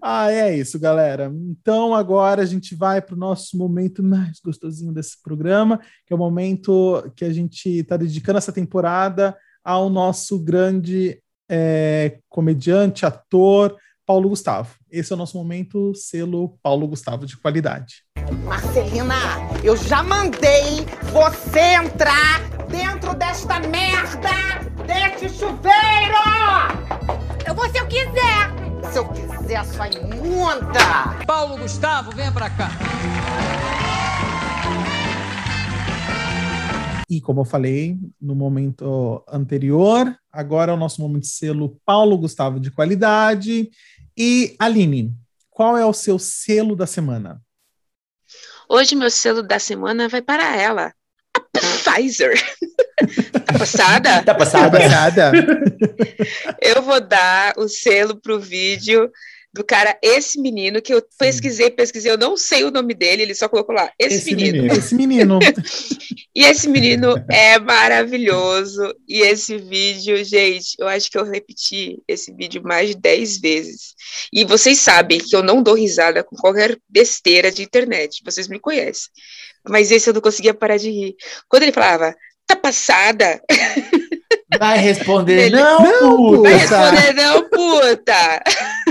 Ah, é isso, galera. Então agora a gente vai para o nosso momento mais gostosinho desse programa, que é o momento que a gente está dedicando essa temporada ao nosso grande é, comediante, ator, Paulo Gustavo. Esse é o nosso momento selo Paulo Gustavo de qualidade. Marcelina, eu já mandei você entrar dentro desta merda, deste chuveiro! Eu vou se eu quiser! Se eu quiser, sua imunda! Paulo Gustavo, venha pra cá! E como eu falei no momento anterior, agora é o nosso momento selo Paulo Gustavo de qualidade. E Aline, qual é o seu selo da semana? Hoje meu selo da semana vai para ela, a Pfizer. tá passada? Tá passada. Tá passada. Eu vou dar o selo pro vídeo do cara, esse menino, que eu pesquisei, pesquisei, eu não sei o nome dele, ele só colocou lá, esse, esse menino. menino. Esse menino. e esse menino é maravilhoso. E esse vídeo, gente, eu acho que eu repeti esse vídeo mais de 10 vezes. E vocês sabem que eu não dou risada com qualquer besteira de internet, vocês me conhecem. Mas esse eu não conseguia parar de rir. Quando ele falava, tá passada. Vai responder ele, não, puta. Vai responder não, puta.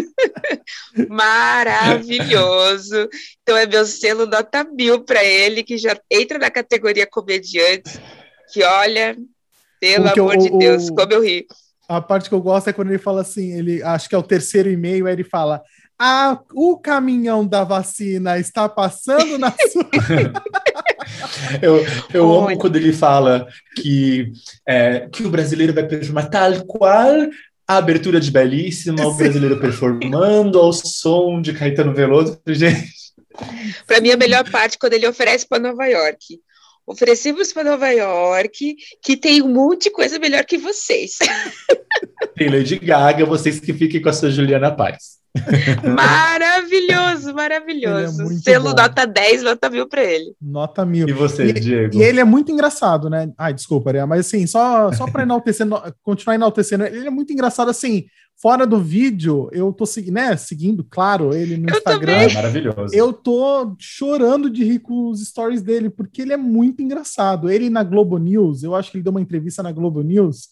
Maravilhoso. Então é meu selo nota mil para ele, que já entra na categoria comediante, que olha, pelo Porque amor o, de Deus, o, como eu ri. A parte que eu gosto é quando ele fala assim, ele acho que é o terceiro e-mail, aí ele fala: ah, o caminhão da vacina está passando na sua. eu eu amo quando ele fala que, é, que o brasileiro vai performar tal qual a abertura de Belíssima, o brasileiro performando ao som de Caetano Veloso. Gente. Para mim, a melhor parte quando ele oferece para Nova York. Oferecemos para Nova York, que tem um monte de coisa melhor que vocês. Tem Lady Gaga, vocês que fiquem com a sua Juliana Paz. maravilhoso, maravilhoso. É Selo bom. nota 10, nota mil para ele. Nota mil. E você, e, Diego? E ele é muito engraçado, né? Ai, desculpa, mas assim, só, só para enaltecer, continuar enaltecendo, ele é muito engraçado assim. Fora do vídeo, eu tô né, seguindo, claro, ele no eu Instagram. É maravilhoso. Eu tô chorando de rir com os stories dele, porque ele é muito engraçado. Ele na Globo News, eu acho que ele deu uma entrevista na Globo News,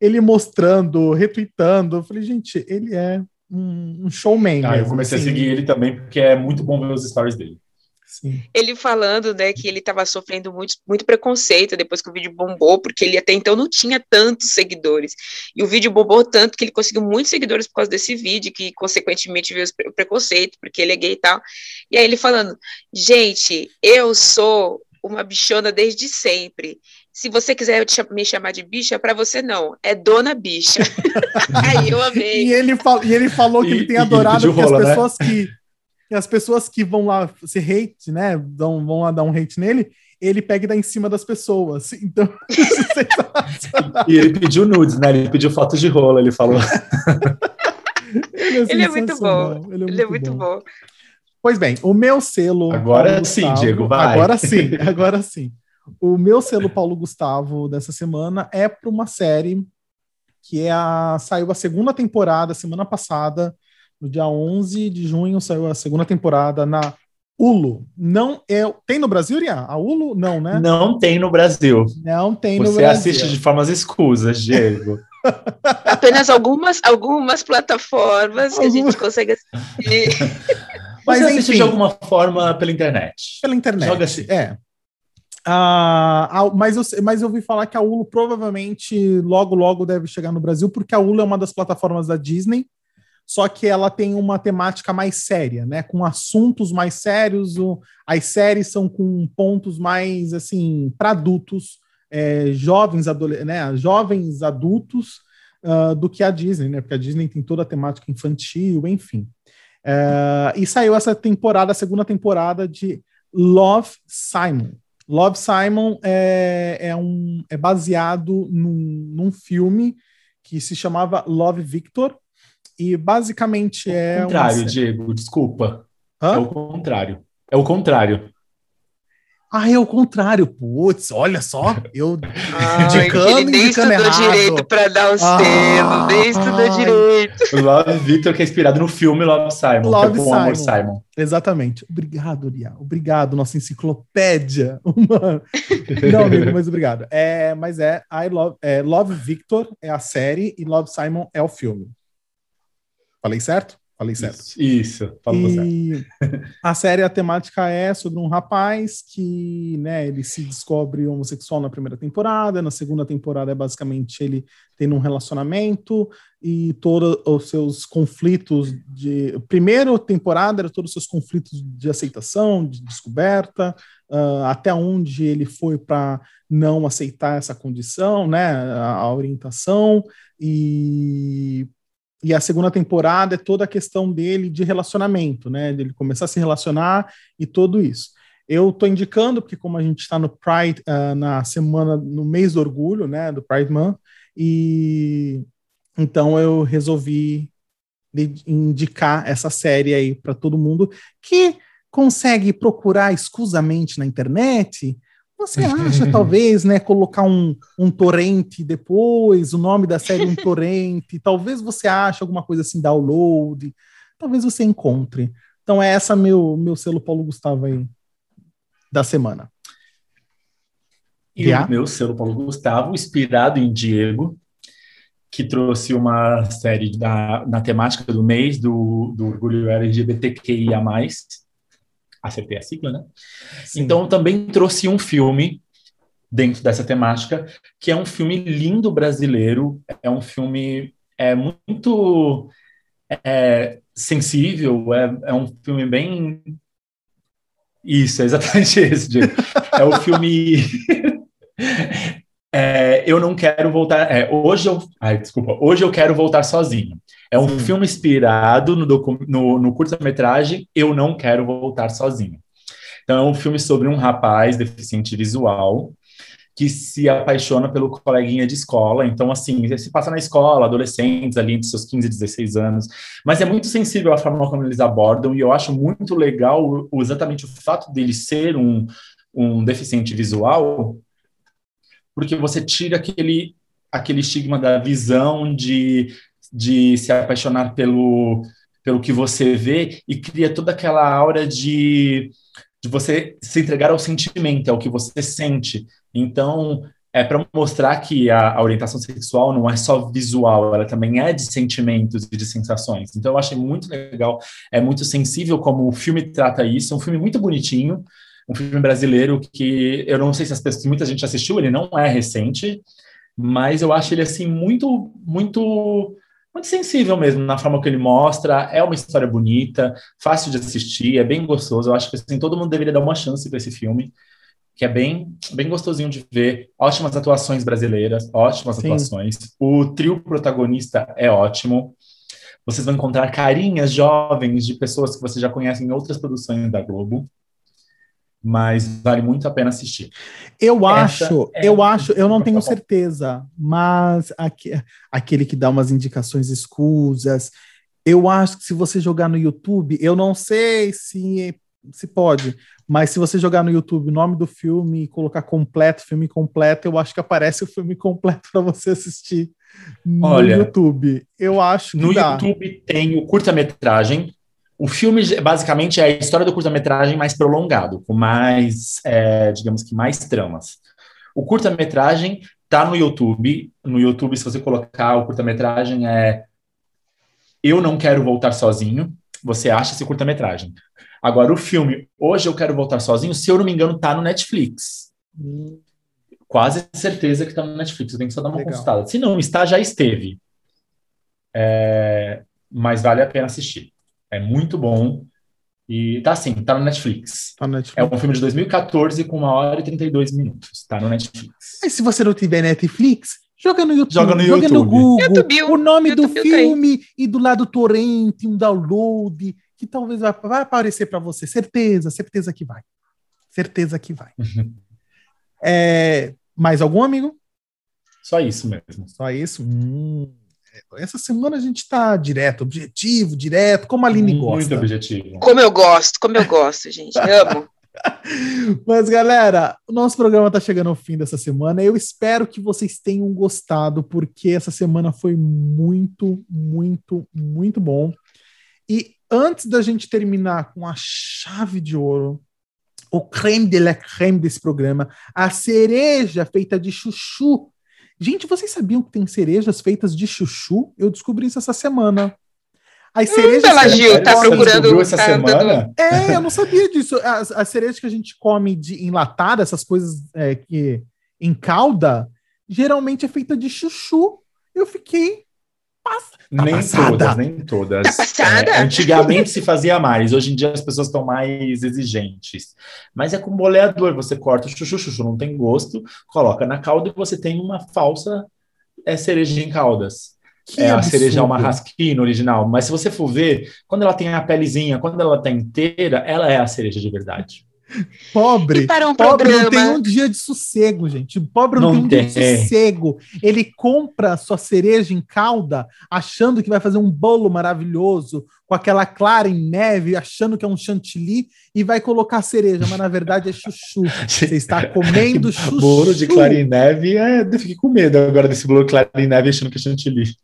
ele mostrando, retweetando. Eu falei, gente, ele é um, um showman. Ah, mesmo, eu comecei assim. a seguir ele também, porque é muito bom ver os stories dele. Sim. Ele falando, né, que ele estava sofrendo muito, muito preconceito depois que o vídeo bombou, porque ele até então não tinha tantos seguidores. E o vídeo bombou tanto que ele conseguiu muitos seguidores por causa desse vídeo, que consequentemente veio o preconceito, porque ele é gay e tal. E aí ele falando, gente, eu sou uma bichona desde sempre se você quiser me chamar de bicha, para você não, é dona bicha. Aí eu amei. E ele, fal e ele falou que e, ele tem adorado rola, as né? pessoas né? que, que, as pessoas que vão lá se hate, né, dão, vão lá dar um hate nele, ele pega e dá em cima das pessoas. Então, e ele pediu nudes, né? Ele pediu fotos de rola, ele falou. ele, é, ele é, muito bom. Ele é muito, ele é muito bom. bom. Pois bem, o meu selo. Agora sim, Diego, vai. Agora sim, agora sim. O meu selo Paulo Gustavo dessa semana é para uma série que é a, saiu a segunda temporada semana passada, no dia 11 de junho saiu a segunda temporada na Hulu. Não é, tem no Brasil, Ian? A Hulu não, né? Não tem no Brasil. Não tem Você no Brasil. Você assiste de formas escusas, Diego. Apenas algumas algumas plataformas que a gente consegue assistir. Mas Você assiste enfim, de alguma forma pela internet. Pela internet. Joga assim. É. Uh, mas, eu, mas eu ouvi falar que a Hulu provavelmente logo, logo deve chegar no Brasil, porque a Hulu é uma das plataformas da Disney, só que ela tem uma temática mais séria, né? Com assuntos mais sérios, o, as séries são com pontos mais assim para adultos, é, jovens, né? jovens adultos uh, do que a Disney, né? Porque a Disney tem toda a temática infantil, enfim. Uh, e saiu essa temporada, a segunda temporada de Love Simon. Love Simon é, é, um, é baseado num, num filme que se chamava Love Victor, e basicamente é. O contrário, uma... Diego, desculpa. Hã? É o contrário. É o contrário. Ah, é o contrário. Putz, olha só. Eu Ai, indicando, ele nem estudou errado. direito para dar o ah, selo, nem estudou direito. Love Victor, que é inspirado no filme Love Simon, Love que é Simon. Amor Simon. Exatamente. Obrigado, Lia. Obrigado, nossa enciclopédia. Uma... Não, amigo, mas obrigado. É, mas é, I Love, é, Love Victor é a série e Love Simon é o filme. Falei certo? Falei certo. Isso, isso falou e certo. a série, a temática é sobre um rapaz que, né, ele se descobre homossexual na primeira temporada, na segunda temporada é basicamente ele tendo um relacionamento e todos os seus conflitos de... Primeira temporada era todos os seus conflitos de aceitação, de descoberta, uh, até onde ele foi para não aceitar essa condição, né, a, a orientação, e e a segunda temporada é toda a questão dele de relacionamento, né? Dele começar a se relacionar e tudo isso. Eu estou indicando, porque como a gente está no Pride, uh, na semana, no mês do orgulho, né? Do Pride Month, e então eu resolvi indicar essa série aí para todo mundo que consegue procurar escusamente na internet você acha, talvez, né, colocar um, um torrente depois, o nome da série um torrente, talvez você ache alguma coisa assim, download, talvez você encontre. Então é essa meu, meu selo Paulo Gustavo aí da semana. E o meu selo Paulo Gustavo, inspirado em Diego, que trouxe uma série da, na temática do mês do, do orgulho LGBTQIA+, acertei a sigla, né? Sim. Então também trouxe um filme dentro dessa temática, que é um filme lindo brasileiro, é um filme é muito é, sensível, é, é um filme bem isso, é exatamente isso, Diego. É o filme é, Eu não quero voltar. É, hoje eu. Ai, desculpa. Hoje eu quero voltar sozinho. É um Sim. filme inspirado no, no, no curta-metragem Eu Não Quero Voltar Sozinho. Então, é um filme sobre um rapaz deficiente visual que se apaixona pelo coleguinha de escola. Então, assim, se passa na escola, adolescentes ali entre seus 15 e 16 anos. Mas é muito sensível a forma como eles abordam, e eu acho muito legal exatamente o fato dele ser um, um deficiente visual, porque você tira aquele, aquele estigma da visão de, de se apaixonar pelo, pelo que você vê e cria toda aquela aura de de você se entregar ao sentimento, ao que você sente. Então, é para mostrar que a, a, orientação sexual não é só visual, ela também é de sentimentos e de sensações. Então, eu achei muito legal, é muito sensível como o filme trata isso. É um filme muito bonitinho, um filme brasileiro que eu não sei se as pessoas, muita gente assistiu, ele não é recente, mas eu acho ele assim muito, muito muito sensível mesmo na forma que ele mostra. É uma história bonita, fácil de assistir, é bem gostoso. Eu acho que assim, todo mundo deveria dar uma chance para esse filme, que é bem, bem gostosinho de ver. Ótimas atuações brasileiras, ótimas Sim. atuações. O trio protagonista é ótimo. Vocês vão encontrar carinhas jovens de pessoas que você já conhece em outras produções da Globo mas vale muito a pena assistir. Eu Essa acho, é eu acho, eu não tenho certeza, mas aqui, aquele que dá umas indicações escusas, eu acho que se você jogar no YouTube, eu não sei se se pode, mas se você jogar no YouTube o nome do filme e colocar completo, filme completo, eu acho que aparece o filme completo para você assistir no Olha, YouTube. Eu acho que no dá. YouTube tem o curta-metragem o filme, basicamente, é a história do curta-metragem mais prolongado, com mais, é, digamos que, mais tramas. O curta-metragem tá no YouTube. No YouTube, se você colocar o curta-metragem, é Eu Não Quero Voltar Sozinho, você acha esse curta-metragem. Agora, o filme Hoje Eu Quero Voltar Sozinho, se eu não me engano, tá no Netflix. Hum. Quase certeza que tá no Netflix, eu tenho que só dar uma Legal. consultada. Se não está, já esteve. É... Mas vale a pena assistir. É muito bom. E tá assim, tá no Netflix. Tá no Netflix. É um filme de 2014 com uma hora e 32 minutos. Tá no Netflix. E se você não tiver Netflix, joga no YouTube. Joga no, joga YouTube. no Google. YouTube, o nome YouTube do filme tem. e do lado torrent, um download, que talvez vai, vai aparecer para você. Certeza, certeza que vai. Certeza que vai. é, mais algum amigo? Só isso mesmo. Só isso? Hum. Essa semana a gente está direto, objetivo, direto, como a Aline Muito gosta. Muito objetivo. Como eu gosto, como eu gosto, gente. Amo. Mas, galera, o nosso programa está chegando ao fim dessa semana. Eu espero que vocês tenham gostado, porque essa semana foi muito, muito, muito bom. E antes da gente terminar com a chave de ouro, o creme de la creme desse programa, a cereja feita de chuchu Gente, vocês sabiam que tem cerejas feitas de chuchu? Eu descobri isso essa semana. As cerejas. Hum, Gil, tá procurando. Essa semana? É, eu não sabia disso. As, as cerejas que a gente come de enlatada, essas coisas é, que em calda, geralmente é feita de chuchu. Eu fiquei Tá nem passada. todas, nem todas. Tá é, antigamente se fazia mais, hoje em dia as pessoas estão mais exigentes. Mas é com boleador, você corta o chuchu, chuchu não tem gosto, coloca na calda e você tem uma falsa é, cereja em caldas. Que é absurdo. a cereja é uma rasquinha original, mas se você for ver, quando ela tem a pelezinha, quando ela está inteira, ela é a cereja de verdade. Pobre, um pobre programa... não tem um dia de sossego, gente. Pobre não, não tem um dia de sossego. Ele compra sua cereja em calda, achando que vai fazer um bolo maravilhoso, com aquela clara em neve, achando que é um chantilly, e vai colocar cereja, mas na verdade é chuchu. Você está comendo chuchu. Bolo de clara em neve, é, eu fiquei com medo agora desse bolo de clara em neve achando que é chantilly.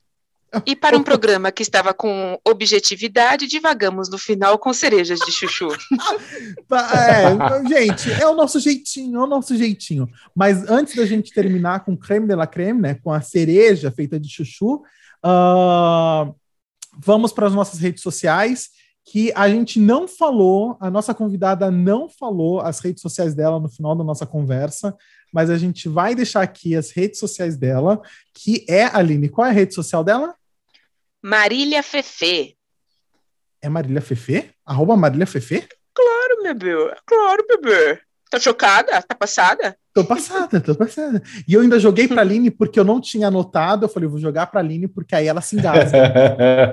E para um programa que estava com objetividade, divagamos no final com cerejas de chuchu. é, gente, é o nosso jeitinho, é o nosso jeitinho. Mas antes da gente terminar com creme de la creme, né, com a cereja feita de chuchu, uh, vamos para as nossas redes sociais, que a gente não falou, a nossa convidada não falou as redes sociais dela no final da nossa conversa mas a gente vai deixar aqui as redes sociais dela, que é, Aline, qual é a rede social dela? Marília Fefe. É Marília Fefe? Arroba Marília Fefe? Claro, bebê. Claro, bebê. Tá chocada? Tá passada? Tô passada, tô passada. E eu ainda joguei pra Aline porque eu não tinha anotado. Eu falei, vou jogar pra Aline porque aí ela se engasga.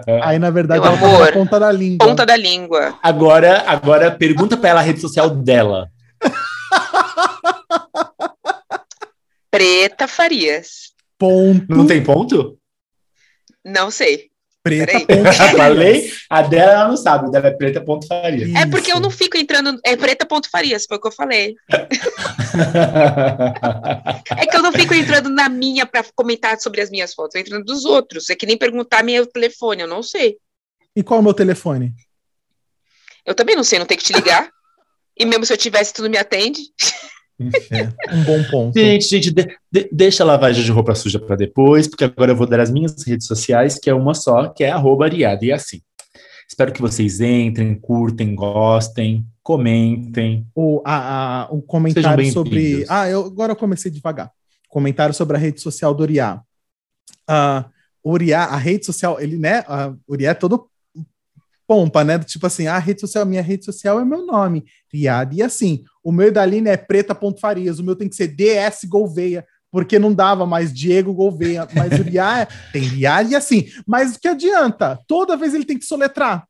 aí, na verdade, Meu ela amor, tá ponta da língua. Ponta da língua. Agora, agora pergunta pra ela a rede social dela. Preta Farias. Ponto. Não tem ponto? Não sei. Preta ponto Falei, a dela ela não sabe, dela é preta ponto Farias. É porque eu não fico entrando. É preta ponto Farias, foi o que eu falei. é que eu não fico entrando na minha para comentar sobre as minhas fotos, eu entrando dos outros. É que nem perguntar meu telefone, eu não sei. E qual é o meu telefone? Eu também não sei, não tem que te ligar. E mesmo se eu tivesse, tu não me atende. É, um bom ponto. Gente, gente, de, de, deixa a lavagem de roupa suja para depois, porque agora eu vou dar as minhas redes sociais, que é uma só, que é arroba e assim. Espero que vocês entrem, curtem, gostem, comentem. O, a, a, o comentário sobre. Ah, eu, agora eu comecei devagar. Comentário sobre a rede social do Uriá. Uh, Uriá, a rede social, ele, né? Uh, Uriá é todo pompa, né? Tipo assim, a rede social, minha rede social é meu nome, Riad. E assim, o meu da Aline é preta.farias, o meu tem que ser DS Gouveia, porque não dava mais Diego Gouveia, mas o Riad tem Riad e assim. Mas o que adianta? Toda vez ele tem que soletrar.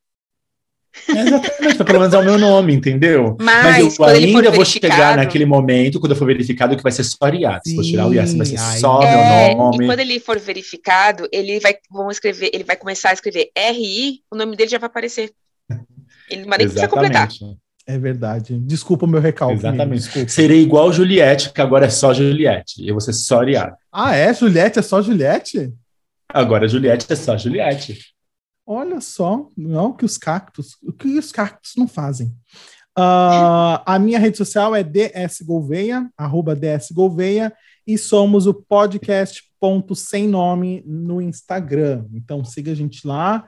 Exatamente, pelo menos é o meu nome, entendeu? Mas, Mas eu ainda vou chegar naquele momento, quando eu for verificado, que vai ser só. Se for tirar o Iat, vai ser só é, meu nome. E quando ele for verificado, ele vai, vamos escrever, ele vai começar a escrever RI, o nome dele já vai aparecer. Ele não vai nem precisar completar. É verdade. Desculpa o meu recalque. Exatamente. Serei igual Juliette, que agora é só Juliette. Eu vou ser só Riad. Ah, é? Juliette é só Juliette? Agora Juliette é só Juliette. Olha só, não que os cactos, o que os cactos não fazem. Uh, a minha rede social é dsgolveia, arroba dsgolveia, e somos o podcast ponto sem nome no Instagram. Então siga a gente lá.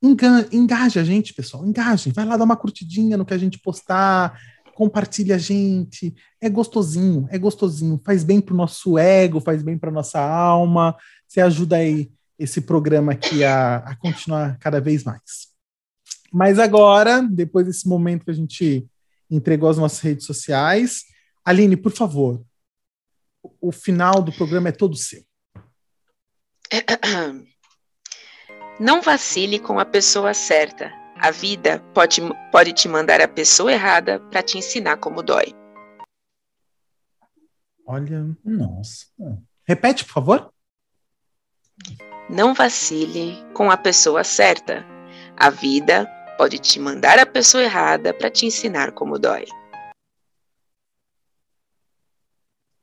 Enga engaje a gente, pessoal, engaje. Vai lá dar uma curtidinha no que a gente postar, compartilha a gente. É gostosinho, é gostosinho. Faz bem pro nosso ego, faz bem pra nossa alma. Você ajuda aí esse programa aqui a, a continuar cada vez mais. Mas agora, depois desse momento que a gente entregou as nossas redes sociais, Aline, por favor, o final do programa é todo seu. Não vacile com a pessoa certa. A vida pode, pode te mandar a pessoa errada para te ensinar como dói. Olha, nossa. Repete, por favor. Não vacile com a pessoa certa. A vida pode te mandar a pessoa errada para te ensinar como dói.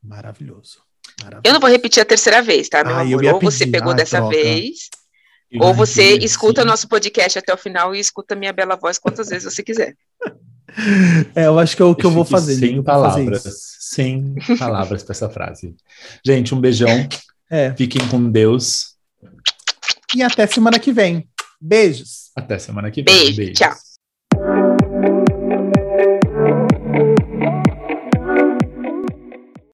Maravilhoso. Maravilhoso. Eu não vou repetir a terceira vez, tá, meu ah, amor? Ou você pegou ah, dessa troca. vez, eu ou você escuta sim. nosso podcast até o final e escuta minha bela voz quantas vezes você quiser. É, eu acho que é o que eu, eu vou fazer. Sem palavras. Sem palavras para essa frase. Gente, um beijão. É. Fiquem com Deus. E até semana que vem. Beijos. Até semana que vem. Beijo. Beijos. Tchau.